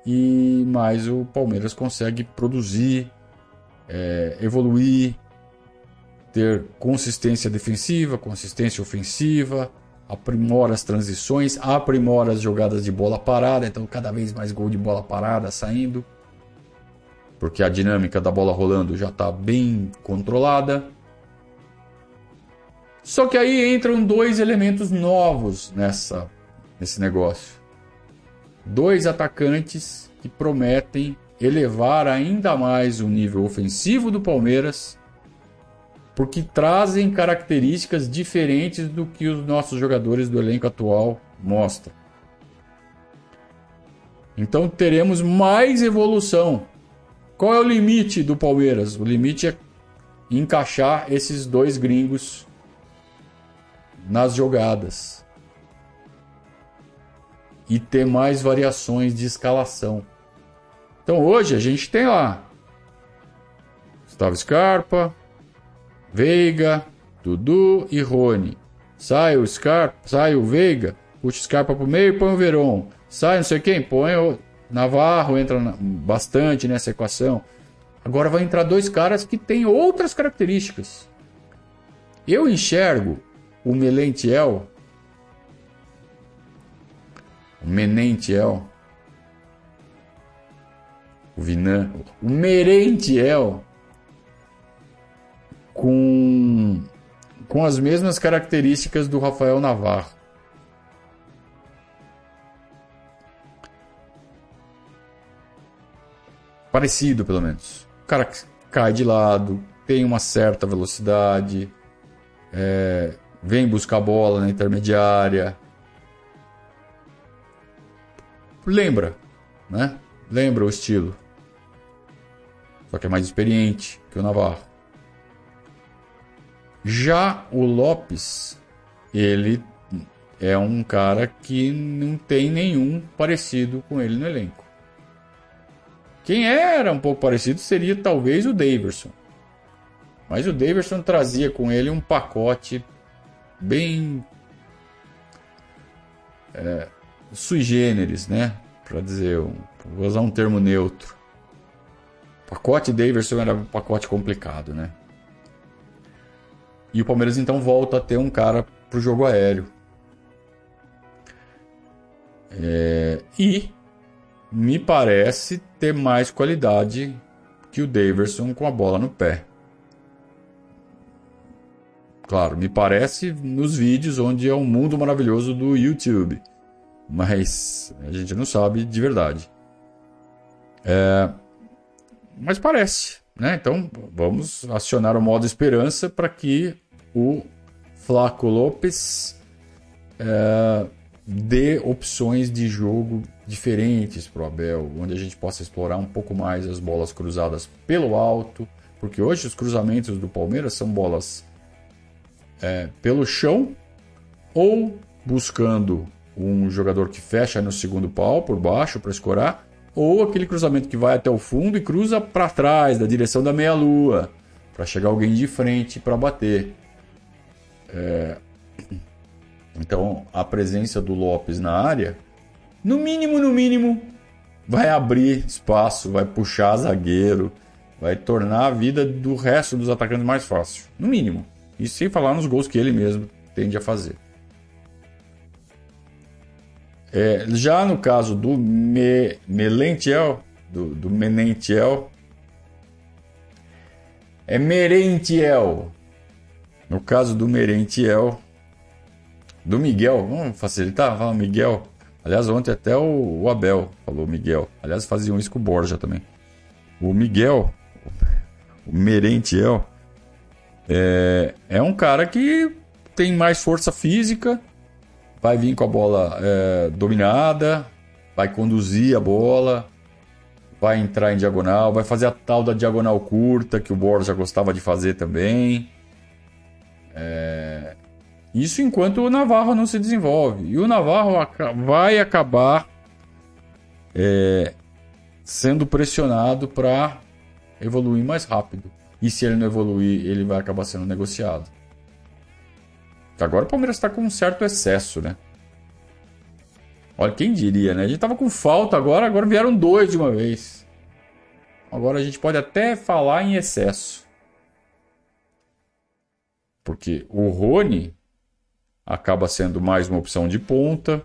e mais o Palmeiras consegue produzir, é, evoluir, ter consistência defensiva, consistência ofensiva, aprimora as transições, aprimora as jogadas de bola parada, então cada vez mais gol de bola parada saindo, porque a dinâmica da bola rolando já está bem controlada. Só que aí entram dois elementos novos nessa nesse negócio. Dois atacantes que prometem elevar ainda mais o nível ofensivo do Palmeiras porque trazem características diferentes do que os nossos jogadores do elenco atual mostram. Então teremos mais evolução. Qual é o limite do Palmeiras? O limite é encaixar esses dois gringos nas jogadas e ter mais variações de escalação. Então hoje a gente tem lá Gustavo Scarpa, Veiga, Dudu e Rony. Sai o Scarpa, sai o Veiga, puxa o Scarpa pro meio e põe o Veron. Sai não sei quem, põe o Navarro, entra bastante nessa equação. Agora vai entrar dois caras que têm outras características. Eu enxergo o Melentiel, o Menentiel, o Vinan, o Merentiel com, com as mesmas características do Rafael Navarro. Parecido, pelo menos. O cara cai de lado, tem uma certa velocidade, é, vem buscar a bola na intermediária. Lembra, né? Lembra o estilo. Só que é mais experiente que o Navarro. Já o Lopes, ele é um cara que não tem nenhum parecido com ele no elenco. Quem era um pouco parecido seria talvez o Daverson. Mas o Daverson trazia com ele um pacote bem é, sui generis, né? Para dizer, vou usar um termo neutro. O pacote Daverson era um pacote complicado, né? E o Palmeiras então volta a ter um cara para o jogo aéreo. É, e me parece ter mais qualidade que o Daverson com a bola no pé. Claro, me parece nos vídeos onde é um mundo maravilhoso do YouTube. Mas a gente não sabe de verdade. É, mas parece. Né? Então vamos acionar o modo esperança para que o Flaco Lopes é, dê opções de jogo diferentes para o Abel, onde a gente possa explorar um pouco mais as bolas cruzadas pelo alto, porque hoje os cruzamentos do Palmeiras são bolas é, pelo chão ou buscando um jogador que fecha no segundo pau por baixo para escorar, ou aquele cruzamento que vai até o fundo e cruza para trás, da direção da meia-lua, para chegar alguém de frente para bater. É... Então, a presença do Lopes na área, no mínimo, no mínimo, vai abrir espaço, vai puxar zagueiro, vai tornar a vida do resto dos atacantes mais fácil. No mínimo. E sem falar nos gols que ele mesmo tende a fazer. É, já no caso do Me, Melentiel, do, do Menentiel, é Merentiel. No caso do Merentiel, do Miguel, vamos facilitar? Fala Miguel. Aliás, ontem até o, o Abel falou Miguel. Aliás, faziam isso com o Borja também. O Miguel, o Merentiel, é, é um cara que tem mais força física, vai vir com a bola é, dominada, vai conduzir a bola, vai entrar em diagonal, vai fazer a tal da diagonal curta que o Borja gostava de fazer também. É... Isso enquanto o Navarro não se desenvolve. E o Navarro vai acabar é... sendo pressionado para evoluir mais rápido. E se ele não evoluir, ele vai acabar sendo negociado. Agora o Palmeiras está com um certo excesso, né? Olha, quem diria, né? A gente tava com falta agora, agora vieram dois de uma vez. Agora a gente pode até falar em excesso. Porque o Rony acaba sendo mais uma opção de ponta.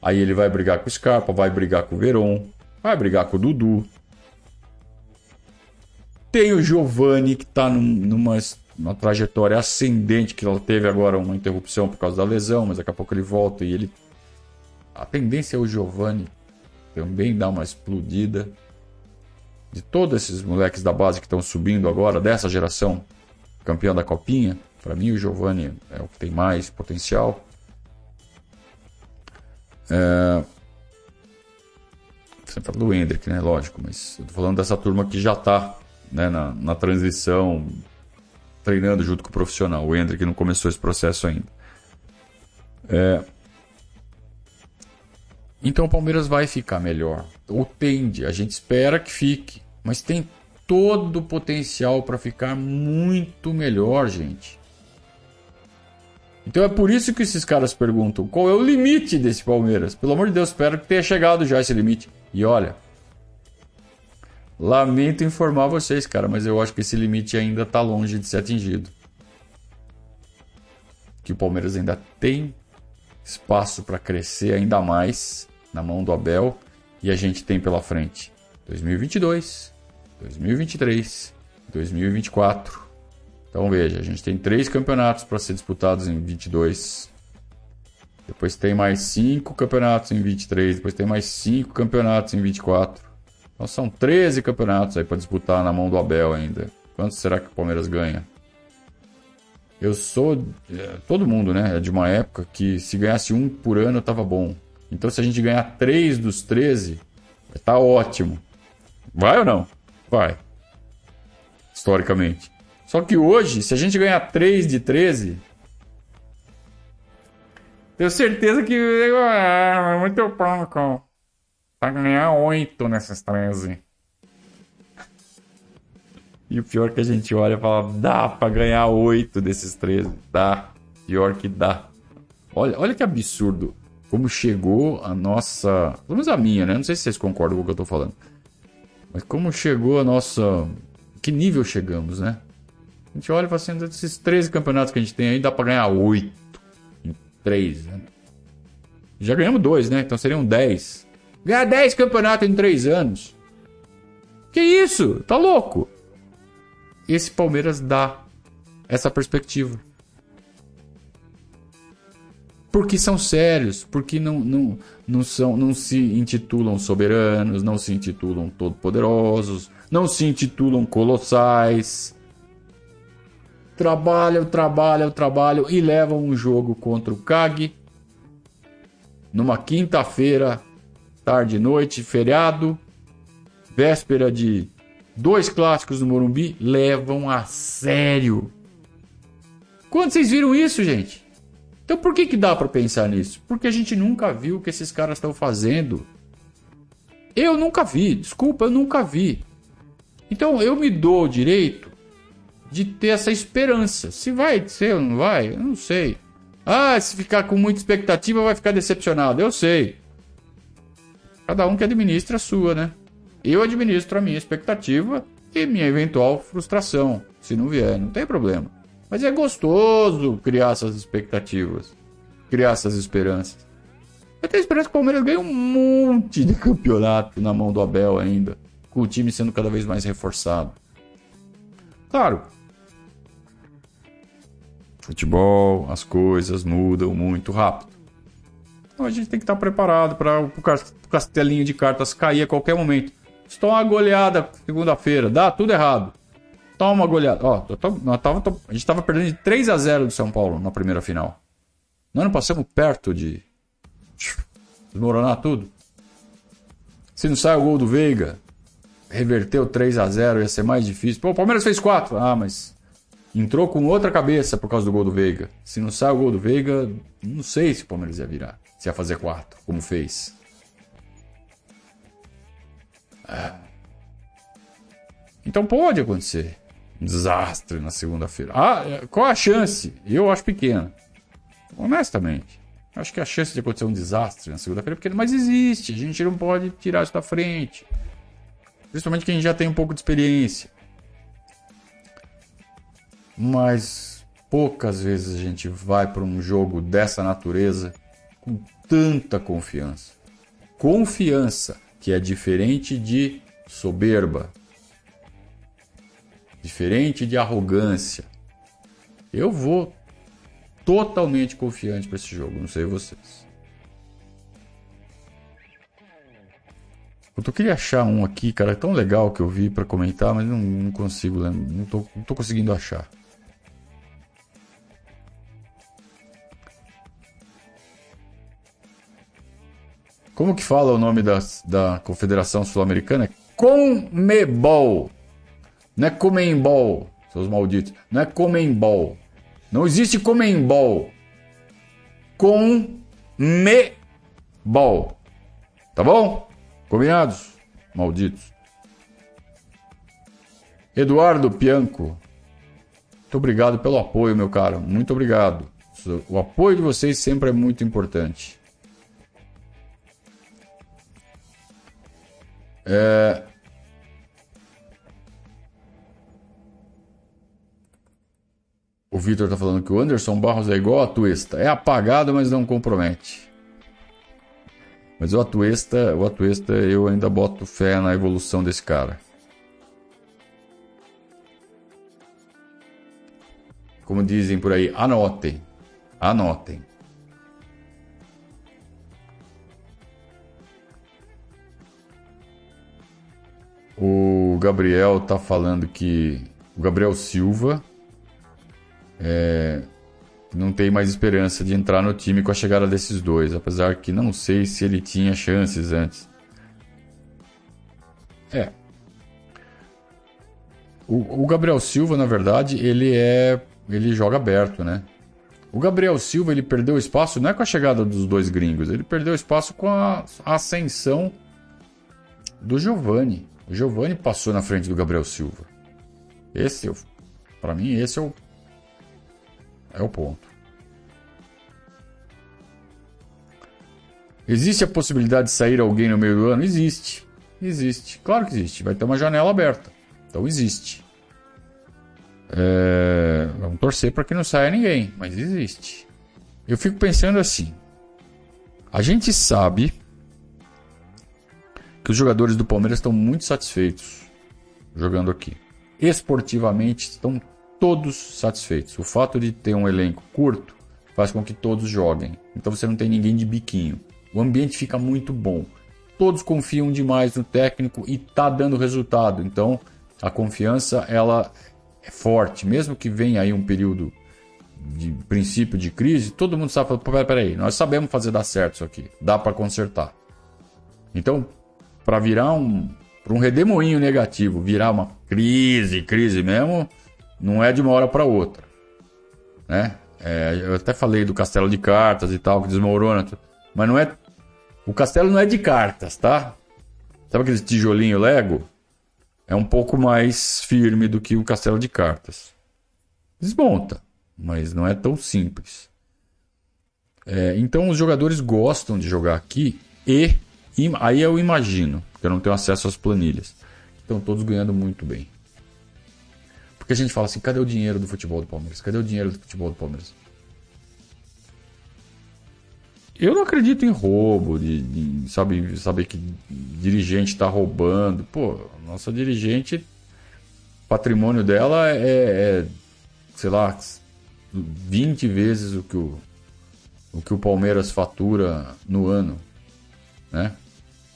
Aí ele vai brigar com o Scarpa, vai brigar com o Veron, vai brigar com o Dudu. Tem o Giovani que está num, numa, trajetória ascendente, que ela teve agora uma interrupção por causa da lesão, mas daqui a pouco ele volta e ele. A tendência é o Giovani também dar uma explodida. De todos esses moleques da base que estão subindo agora, dessa geração campeã da Copinha, para mim o Giovani é o que tem mais potencial. É... Você fala do Hendrick, né? Lógico, mas eu tô falando dessa turma que já está né, na, na transição, treinando junto com o profissional. O Hendrick não começou esse processo ainda. É... Então o Palmeiras vai ficar melhor. Ou tende, a gente espera que fique. Mas tem todo o potencial para ficar muito melhor, gente. Então é por isso que esses caras perguntam qual é o limite desse Palmeiras. Pelo amor de Deus, espero que tenha chegado já esse limite. E olha, Lamento informar vocês, cara, mas eu acho que esse limite ainda está longe de ser atingido. Que o Palmeiras ainda tem espaço para crescer ainda mais na mão do Abel e a gente tem pela frente 2022, 2023, 2024. Então veja, a gente tem três campeonatos para ser disputados em 22. Depois tem mais cinco campeonatos em 23, depois tem mais cinco campeonatos em 24. Então são 13 campeonatos aí para disputar na mão do Abel ainda. Quantos será que o Palmeiras ganha? Eu sou. É, todo mundo, né? É de uma época que se ganhasse um por ano tava bom. Então se a gente ganhar 3 dos 13, tá ótimo. Vai ou não? Vai. Historicamente. Só que hoje, se a gente ganhar 3 de 13, tenho certeza que. Ah, muito pão, Vai ganhar 8 nessas 13. E o pior que a gente olha e fala, dá pra ganhar 8 desses 13. Dá. Pior que dá. Olha, olha que absurdo. Como chegou a nossa. Pelo menos a minha, né? Não sei se vocês concordam com o que eu tô falando. Mas como chegou a nossa. Que nível chegamos, né? A gente olha e fala assim: desses 13 campeonatos que a gente tem aí, dá pra ganhar 8 em 3, né? Já ganhamos 2, né? Então seriam 10. Ganhar 10 campeonatos em 3 anos. Que isso? Tá louco? Esse Palmeiras dá essa perspectiva. Porque são sérios, porque não, não, não, são, não se intitulam soberanos, não se intitulam todo-poderosos, não se intitulam colossais. Trabalham, trabalham, trabalham e levam um jogo contra o CAG, numa quinta-feira, tarde e noite, feriado, véspera de dois clássicos no Morumbi, levam a sério. Quando vocês viram isso, gente? Então por que, que dá para pensar nisso? Porque a gente nunca viu o que esses caras estão fazendo. Eu nunca vi, desculpa, eu nunca vi. Então eu me dou o direito de ter essa esperança. Se vai ser ou não vai, eu não sei. Ah, se ficar com muita expectativa vai ficar decepcionado. Eu sei. Cada um que administra a sua, né? Eu administro a minha expectativa e minha eventual frustração, se não vier, não tem problema. Mas é gostoso criar essas expectativas, criar essas esperanças. Eu tenho esperança que o Palmeiras ganhe um monte de campeonato na mão do Abel ainda, com o time sendo cada vez mais reforçado. Claro, futebol, as coisas mudam muito rápido. Então a gente tem que estar preparado para o castelinho de cartas cair a qualquer momento. Se uma goleada segunda-feira, dá tudo errado. Toma uma goleada. Ó, tava, a gente estava perdendo de 3 a 0 do São Paulo na primeira final. Nós não passamos perto de desmoronar tudo. Se não sai o gol do Veiga, reverteu 3 a 0 ia ser mais difícil. Pô, o Palmeiras fez 4. Ah, mas entrou com outra cabeça por causa do gol do Veiga. Se não sai o gol do Veiga, não sei se o Palmeiras ia virar. Se ia fazer 4, como fez. Então pode acontecer. Desastre na segunda-feira. Ah, é, qual a chance? Eu acho pequena. Honestamente. Acho que a chance de acontecer um desastre na segunda-feira é pequena, mas existe. A gente não pode tirar isso da frente. Principalmente quem já tem um pouco de experiência. Mas poucas vezes a gente vai para um jogo dessa natureza com tanta confiança. Confiança que é diferente de soberba, diferente de arrogância. Eu vou totalmente confiante para esse jogo, não sei vocês. Eu tô queria achar um aqui, cara, tão legal que eu vi para comentar, mas não, não consigo, não tô, não tô conseguindo achar. Como que fala o nome da, da Confederação Sul-Americana? Comebol. Não é Comembol, seus malditos. Não é Comembol. Não existe Comembol. Comebol. Tá bom? Combinados? Malditos. Eduardo Pianco. Muito obrigado pelo apoio, meu caro. Muito obrigado. O apoio de vocês sempre é muito importante. É... O Vitor tá falando que o Anderson Barros é igual a Tuesta. É apagado, mas não compromete. Mas o Atuesta, o Atuesta, eu ainda boto fé na evolução desse cara. Como dizem por aí, anotem. Anotem. O Gabriel tá falando que o Gabriel Silva é, não tem mais esperança de entrar no time com a chegada desses dois, apesar que não sei se ele tinha chances antes. É. O, o Gabriel Silva, na verdade, ele é ele joga aberto, né? O Gabriel Silva ele perdeu espaço não é com a chegada dos dois gringos, ele perdeu espaço com a ascensão do Giovani. O Giovani passou na frente do Gabriel Silva. Esse, é para mim, esse é o, é o ponto. Existe a possibilidade de sair alguém no meio do ano? Existe. Existe. Claro que existe. Vai ter uma janela aberta. Então existe. É... Vamos torcer para que não saia ninguém, mas existe. Eu fico pensando assim. A gente sabe que os jogadores do Palmeiras estão muito satisfeitos jogando aqui. Esportivamente estão todos satisfeitos. O fato de ter um elenco curto faz com que todos joguem. Então você não tem ninguém de biquinho. O ambiente fica muito bom. Todos confiam demais no técnico e está dando resultado. Então a confiança ela é forte, mesmo que venha aí um período de princípio de crise, todo mundo sabe, peraí, peraí, nós sabemos fazer dar certo isso aqui, dá para consertar. Então, para virar um, para um redemoinho negativo, virar uma crise, crise mesmo, não é de uma hora para outra, né? É, eu até falei do castelo de cartas e tal que desmorona, mas não é, o castelo não é de cartas, tá? Sabe aquele tijolinho Lego? É um pouco mais firme do que o castelo de cartas. Desmonta, mas não é tão simples. É, então os jogadores gostam de jogar aqui e aí eu imagino, porque eu não tenho acesso às planilhas. Estão todos ganhando muito bem. Porque a gente fala assim, cadê o dinheiro do futebol do Palmeiras? Cadê o dinheiro do futebol do Palmeiras? Eu não acredito em roubo, de, de sabe, saber que dirigente está roubando. Pô, nossa dirigente, patrimônio dela é, é, sei lá, 20 vezes o que o, o que o Palmeiras fatura no ano, né?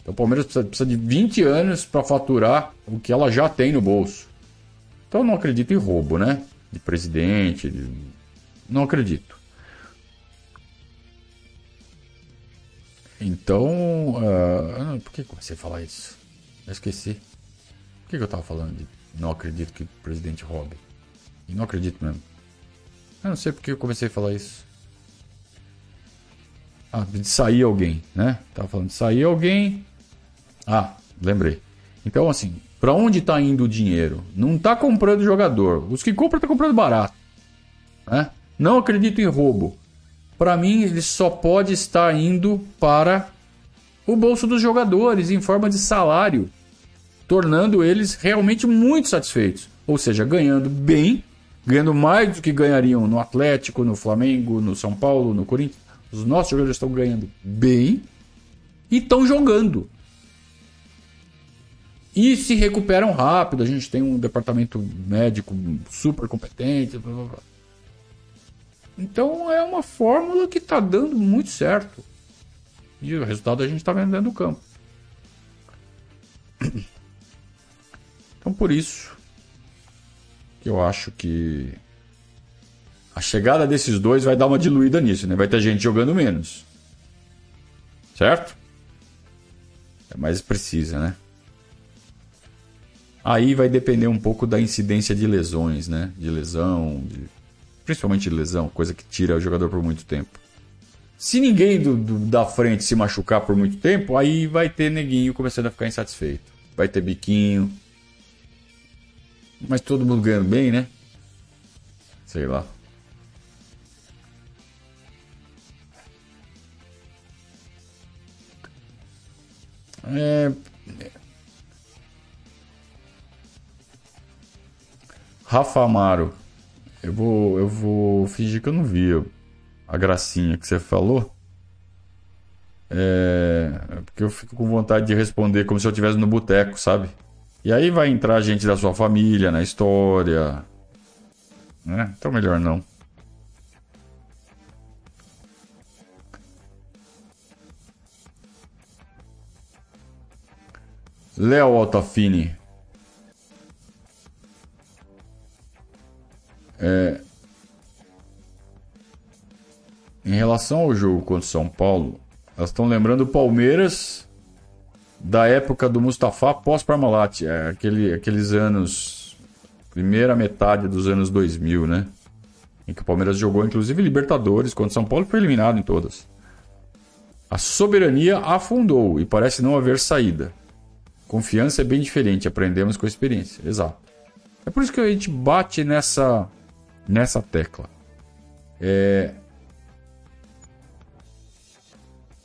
Então o Palmeiras precisa, precisa de 20 anos para faturar o que ela já tem no bolso. Então eu não acredito em roubo, né? De presidente, de... não acredito. Então, uh, por que comecei a falar isso? Eu esqueci. Por que, eu tava falando de não acredito que o presidente roube? E não acredito mesmo. Eu não sei porque eu comecei a falar isso. Ah, de sair alguém, né? Tava falando de sair alguém. Ah, lembrei. Então, assim, para onde está indo o dinheiro? Não está comprando jogador. Os que compram estão tá comprando barato. Né? Não acredito em roubo para mim, ele só pode estar indo para o bolso dos jogadores em forma de salário, tornando eles realmente muito satisfeitos. Ou seja, ganhando bem, ganhando mais do que ganhariam no Atlético, no Flamengo, no São Paulo, no Corinthians. Os nossos jogadores estão ganhando bem e estão jogando. E se recuperam rápido. A gente tem um departamento médico super competente. Blá blá blá. Então é uma fórmula que está dando muito certo. E o resultado a gente está vendo dentro do campo. Então por isso que eu acho que a chegada desses dois vai dar uma diluída nisso, né? Vai ter gente jogando menos. Certo? É mais precisa, né? Aí vai depender um pouco da incidência de lesões, né? De lesão, de principalmente lesão, coisa que tira o jogador por muito tempo. Se ninguém do, do, da frente se machucar por muito tempo, aí vai ter neguinho começando a ficar insatisfeito. Vai ter biquinho. Mas todo mundo ganhando bem, né? Sei lá. É... Rafa Amaro. Eu vou, eu vou fingir que eu não vi a gracinha que você falou. É, porque eu fico com vontade de responder como se eu estivesse no boteco, sabe? E aí vai entrar gente da sua família na história. Né? Então melhor não. Léo Altafini. É... Em relação ao jogo contra o São Paulo, elas estão lembrando o Palmeiras da época do Mustafa pós-Parmalat, é, aquele, aqueles anos, primeira metade dos anos 2000, né? Em que o Palmeiras jogou inclusive Libertadores contra o São Paulo e foi eliminado em todas. A soberania afundou e parece não haver saída. Confiança é bem diferente, aprendemos com a experiência. Exato. É por isso que a gente bate nessa nessa tecla. É...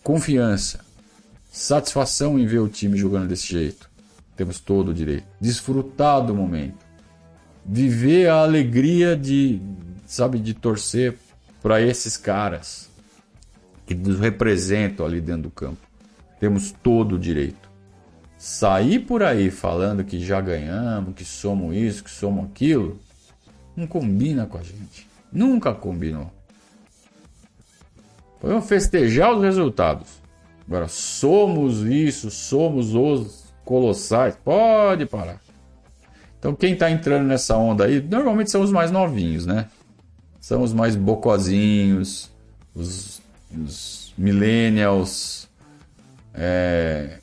Confiança, satisfação em ver o time jogando desse jeito. Temos todo o direito. Desfrutar do momento. Viver a alegria de, sabe, de torcer para esses caras que nos representam ali dentro do campo. Temos todo o direito. Sair por aí falando que já ganhamos, que somos isso, que somos aquilo, não combina com a gente. Nunca combinou. Podemos festejar os resultados. Agora, somos isso, somos os colossais. Pode parar. Então, quem está entrando nessa onda aí, normalmente são os mais novinhos, né? são os mais bocozinhos, os, os millennials, é,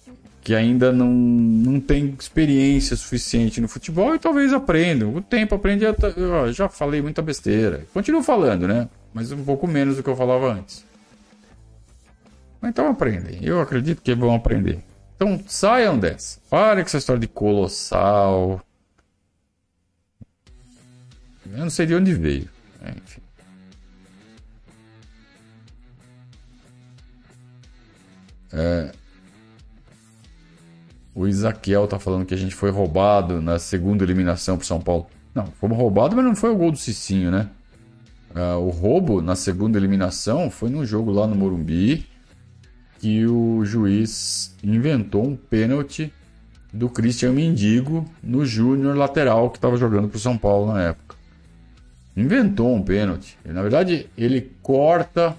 que ainda não, não tem experiência suficiente no futebol e talvez aprendam. O tempo aprende, eu já falei muita besteira. Continuo falando, né? Mas um pouco menos do que eu falava antes. Então aprendem. Eu acredito que vão aprender. Então saiam dessa. Parem com essa história de colossal. Eu não sei de onde veio. É, enfim. É, o Isaquiel tá falando que a gente foi roubado na segunda eliminação pro São Paulo. Não, fomos roubados, mas não foi o gol do Cicinho, né? Uh, o roubo na segunda eliminação foi num jogo lá no Morumbi que o juiz inventou um pênalti do Christian Mendigo no Júnior lateral que estava jogando pro São Paulo na época. Inventou um pênalti. Na verdade, ele corta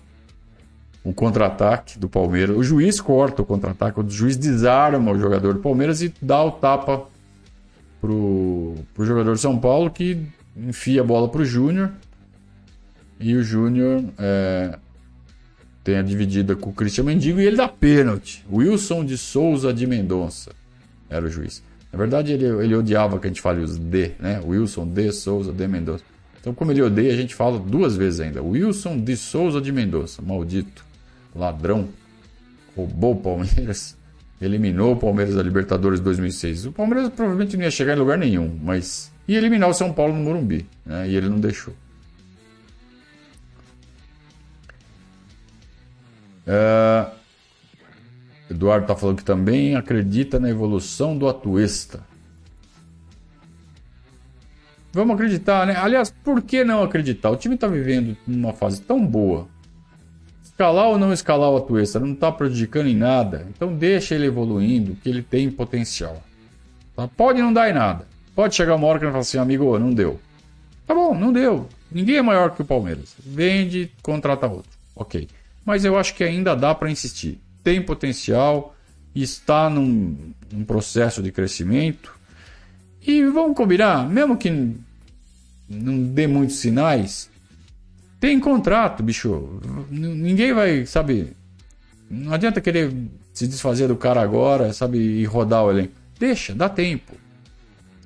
um contra-ataque do Palmeiras. O juiz corta o contra-ataque, o juiz desarma o jogador do Palmeiras e dá o tapa pro, jogador de São Paulo que enfia a bola pro Júnior. E o Júnior é, tem a dividida com o Christian Mendigo e ele dá pênalti. Wilson de Souza de Mendonça era o juiz. Na verdade, ele, ele odiava que a gente fale os D, né? Wilson de Souza de Mendonça. Então, como ele odeia, a gente fala duas vezes ainda. Wilson de Souza de Mendonça, maldito ladrão, roubou o Palmeiras, eliminou o Palmeiras da Libertadores 2006. O Palmeiras provavelmente não ia chegar em lugar nenhum, mas ia eliminar o São Paulo no Morumbi, né? e ele não deixou. Uh, Eduardo está falando que também acredita na evolução do Atuesta. Vamos acreditar, né? Aliás, por que não acreditar? O time está vivendo numa fase tão boa Escalar ou não escalar o Atuesta não está prejudicando em nada, então deixa ele evoluindo, que ele tem potencial. Tá? Pode não dar em nada. Pode chegar uma hora que ele fala assim, amigo, não deu. Tá bom, não deu. Ninguém é maior que o Palmeiras. Vende, contrata outro. Ok. Mas eu acho que ainda dá para insistir. Tem potencial, está num, num processo de crescimento. E vamos combinar, mesmo que não dê muitos sinais, tem contrato, bicho. Ninguém vai, sabe. Não adianta querer se desfazer do cara agora, sabe, e rodar o elenco. Deixa, dá tempo.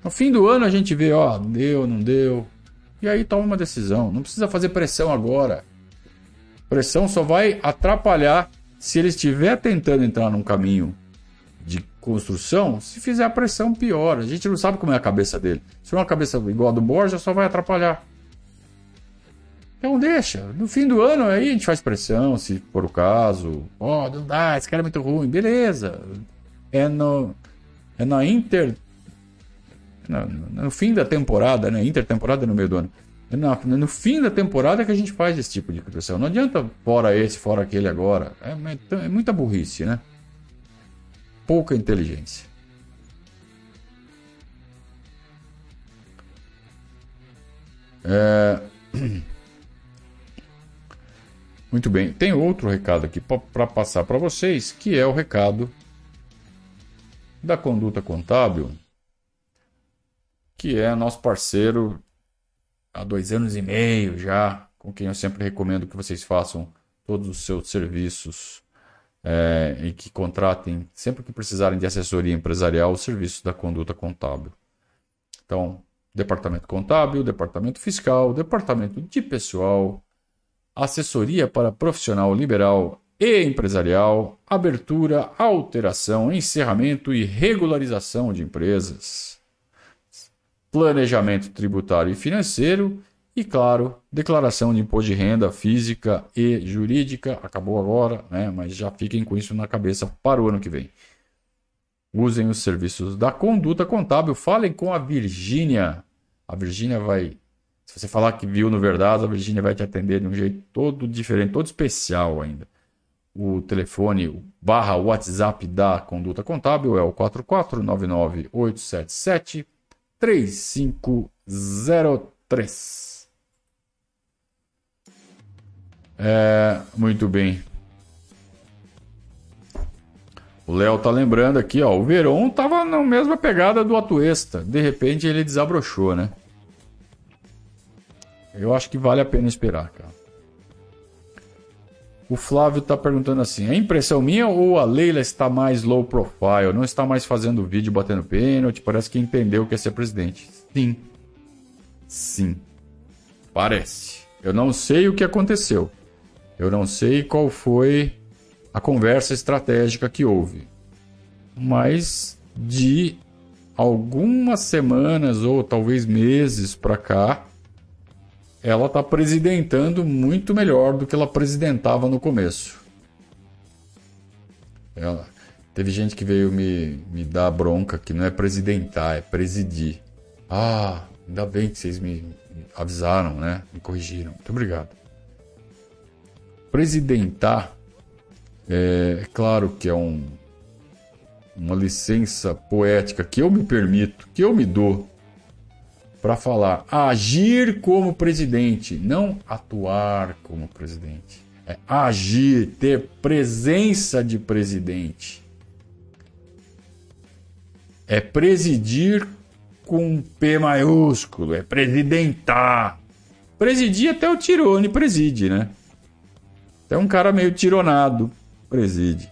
No fim do ano a gente vê, ó, deu, não deu. E aí toma uma decisão. Não precisa fazer pressão agora. Pressão só vai atrapalhar se ele estiver tentando entrar num caminho de construção. Se fizer a pressão, pior. A gente não sabe como é a cabeça dele. Se for uma cabeça igual a do Borja, só vai atrapalhar. Então deixa. No fim do ano aí a gente faz pressão, se for o caso. Ó, oh, não dá, esse cara é muito ruim. Beleza. É no. É na Inter. No, no fim da temporada, né? Intertemporada no meio do ano. É no, no fim da temporada que a gente faz esse tipo de pressão. Não adianta fora esse, fora aquele agora. É, é, é muita burrice, né? Pouca inteligência. É. Muito bem, tem outro recado aqui para passar para vocês, que é o recado da conduta contábil, que é nosso parceiro há dois anos e meio já, com quem eu sempre recomendo que vocês façam todos os seus serviços é, e que contratem, sempre que precisarem de assessoria empresarial, os serviços da conduta contábil. Então, departamento contábil, departamento fiscal, departamento de pessoal, assessoria para profissional liberal e empresarial, abertura, alteração, encerramento e regularização de empresas, planejamento tributário e financeiro e, claro, declaração de imposto de renda física e jurídica. Acabou agora, né? mas já fiquem com isso na cabeça para o ano que vem. Usem os serviços da conduta contábil. Falem com a Virgínia. A Virgínia vai se você falar que viu no Verdade, a Virginia vai te atender de um jeito todo diferente, todo especial ainda. O telefone barra WhatsApp da Conduta Contábil é o 4499877 3503. É, muito bem. O Léo tá lembrando aqui, ó, o Veron tava na mesma pegada do Atuesta. De repente ele desabrochou, né? Eu acho que vale a pena esperar, cara. O Flávio está perguntando assim: é impressão minha ou a Leila está mais low profile? Não está mais fazendo vídeo batendo pênalti? Parece que entendeu que é ser presidente. Sim. Sim. Parece. Eu não sei o que aconteceu. Eu não sei qual foi a conversa estratégica que houve. Mas de algumas semanas ou talvez meses para cá, ela está presidentando muito melhor do que ela presidentava no começo. Ela, teve gente que veio me, me dar bronca que não é presidentar, é presidir. Ah, ainda bem que vocês me avisaram, né? Me corrigiram. Muito obrigado. Presidentar, é, é claro que é um, uma licença poética que eu me permito, que eu me dou para falar agir como presidente, não atuar como presidente. É agir, ter presença de presidente. É presidir com P maiúsculo, é presidentar. Presidir até o Tirone preside, né? Até um cara meio tironado preside.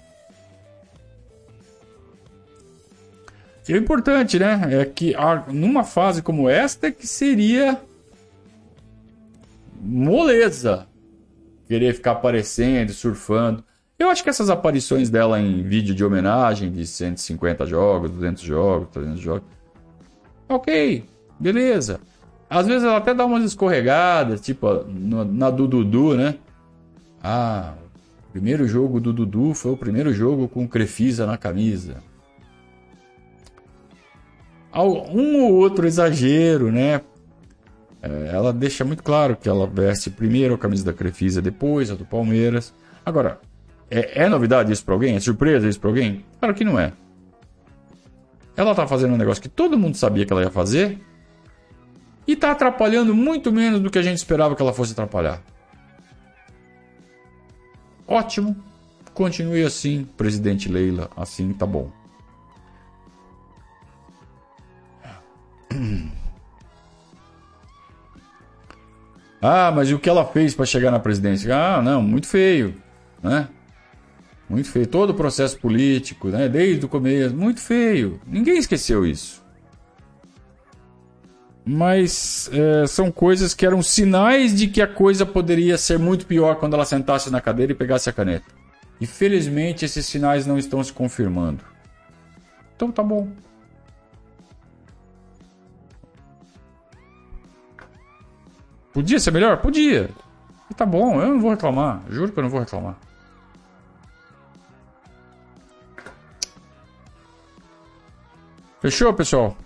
E o importante, né, é que numa fase como esta é que seria moleza querer ficar aparecendo, surfando. Eu acho que essas aparições dela em vídeo de homenagem de 150 jogos, 200 jogos, 300 jogos. Ok, beleza. Às vezes ela até dá umas escorregadas, tipo na do Dudu, né? Ah, o primeiro jogo do Dudu foi o primeiro jogo com Crefisa na camisa um ou outro exagero, né? É, ela deixa muito claro que ela veste primeiro a camisa da Crefisa, depois a do Palmeiras. Agora, é, é novidade isso para alguém? É surpresa isso para alguém? Claro que não é. Ela tá fazendo um negócio que todo mundo sabia que ela ia fazer e tá atrapalhando muito menos do que a gente esperava que ela fosse atrapalhar. Ótimo. Continue assim, presidente Leila. Assim tá bom. Ah, mas o que ela fez para chegar na presidência? Ah, não, muito feio, né? Muito feio. Todo o processo político, né? Desde o começo, muito feio. Ninguém esqueceu isso. Mas é, são coisas que eram sinais de que a coisa poderia ser muito pior quando ela sentasse na cadeira e pegasse a caneta. E felizmente esses sinais não estão se confirmando. Então tá bom. Podia ser melhor? Podia. E tá bom, eu não vou reclamar. Juro que eu não vou reclamar. Fechou, pessoal?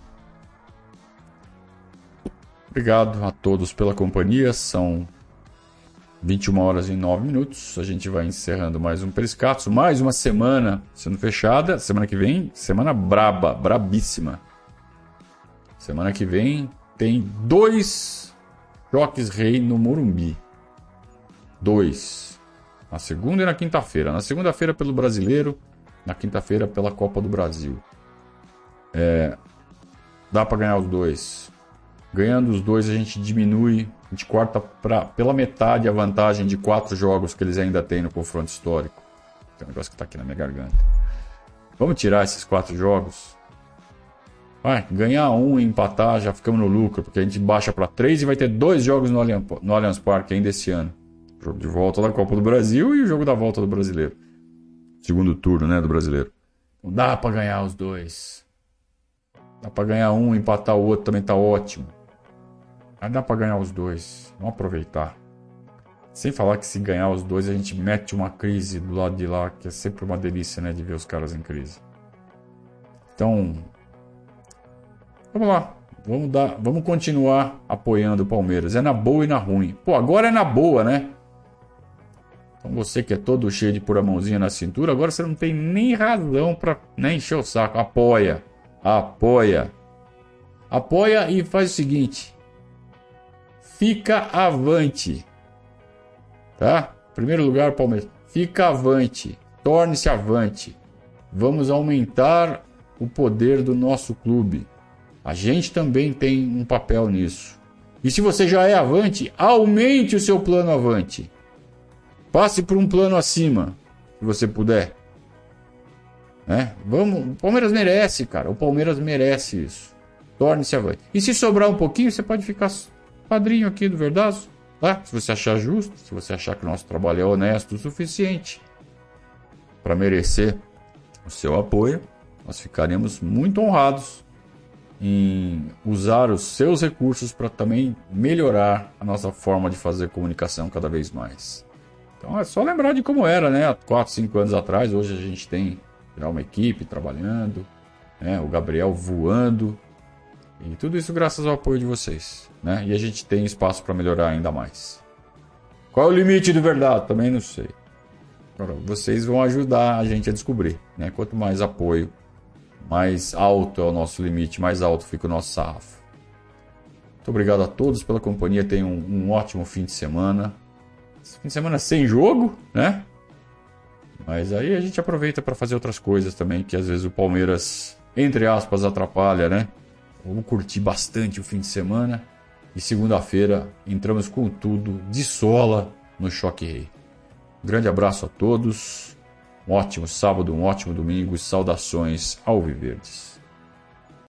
Obrigado a todos pela companhia. São 21 horas e 9 minutos. A gente vai encerrando mais um Periscatos. Mais uma semana sendo fechada. Semana que vem, semana braba, brabíssima. Semana que vem tem dois Choques Rei no Morumbi. 2. Na segunda e na quinta-feira. Na segunda-feira pelo Brasileiro, na quinta-feira pela Copa do Brasil. É, dá para ganhar os dois. Ganhando os dois, a gente diminui, a gente corta pra, pela metade a vantagem de quatro jogos que eles ainda têm no confronto histórico. Tem um negócio que está aqui na minha garganta. Vamos tirar esses quatro jogos Vai, ganhar um e empatar, já ficamos no lucro, porque a gente baixa para três e vai ter dois jogos no Allianz, no Allianz Parque ainda esse ano. O jogo de volta da Copa do Brasil e o jogo da volta do Brasileiro. Segundo turno, né, do Brasileiro. Não dá para ganhar os dois. Dá para ganhar um, empatar o outro também tá ótimo. Mas dá para ganhar os dois. Vamos aproveitar. Sem falar que se ganhar os dois, a gente mete uma crise do lado de lá, que é sempre uma delícia, né, de ver os caras em crise. Então, Vamos lá. Vamos, dar, vamos continuar apoiando o Palmeiras. É na boa e na ruim. Pô, agora é na boa, né? Então você que é todo cheio de pura mãozinha na cintura, agora você não tem nem razão para nem encher o saco. Apoia. Apoia. Apoia e faz o seguinte. Fica avante. Tá? Primeiro lugar, Palmeiras. Fica avante. Torne-se avante. Vamos aumentar o poder do nosso clube. A gente também tem um papel nisso. E se você já é avante, aumente o seu plano avante. Passe por um plano acima, se você puder. Né? Vamos, o Palmeiras merece, cara. O Palmeiras merece isso. Torne-se avante. E se sobrar um pouquinho, você pode ficar padrinho aqui do Verdazo. Tá? Se você achar justo, se você achar que o nosso trabalho é honesto o suficiente para merecer o seu apoio, nós ficaremos muito honrados em usar os seus recursos para também melhorar a nossa forma de fazer comunicação cada vez mais. Então é só lembrar de como era, né? Há 4, 5 anos atrás, hoje a gente tem já uma equipe trabalhando, né? o Gabriel voando, e tudo isso graças ao apoio de vocês. Né? E a gente tem espaço para melhorar ainda mais. Qual é o limite do verdade? Também não sei. Agora, vocês vão ajudar a gente a descobrir. Né? Quanto mais apoio, mais alto é o nosso limite, mais alto fica o nosso sarrafo. Muito obrigado a todos pela companhia. Tenham um, um ótimo fim de semana. Fim de semana sem jogo, né? Mas aí a gente aproveita para fazer outras coisas também, que às vezes o Palmeiras, entre aspas, atrapalha, né? Vamos curtir bastante o fim de semana. E segunda-feira entramos com tudo de sola no Choque Rei. grande abraço a todos. Um ótimo sábado, um ótimo domingo. Saudações ao Viverdes.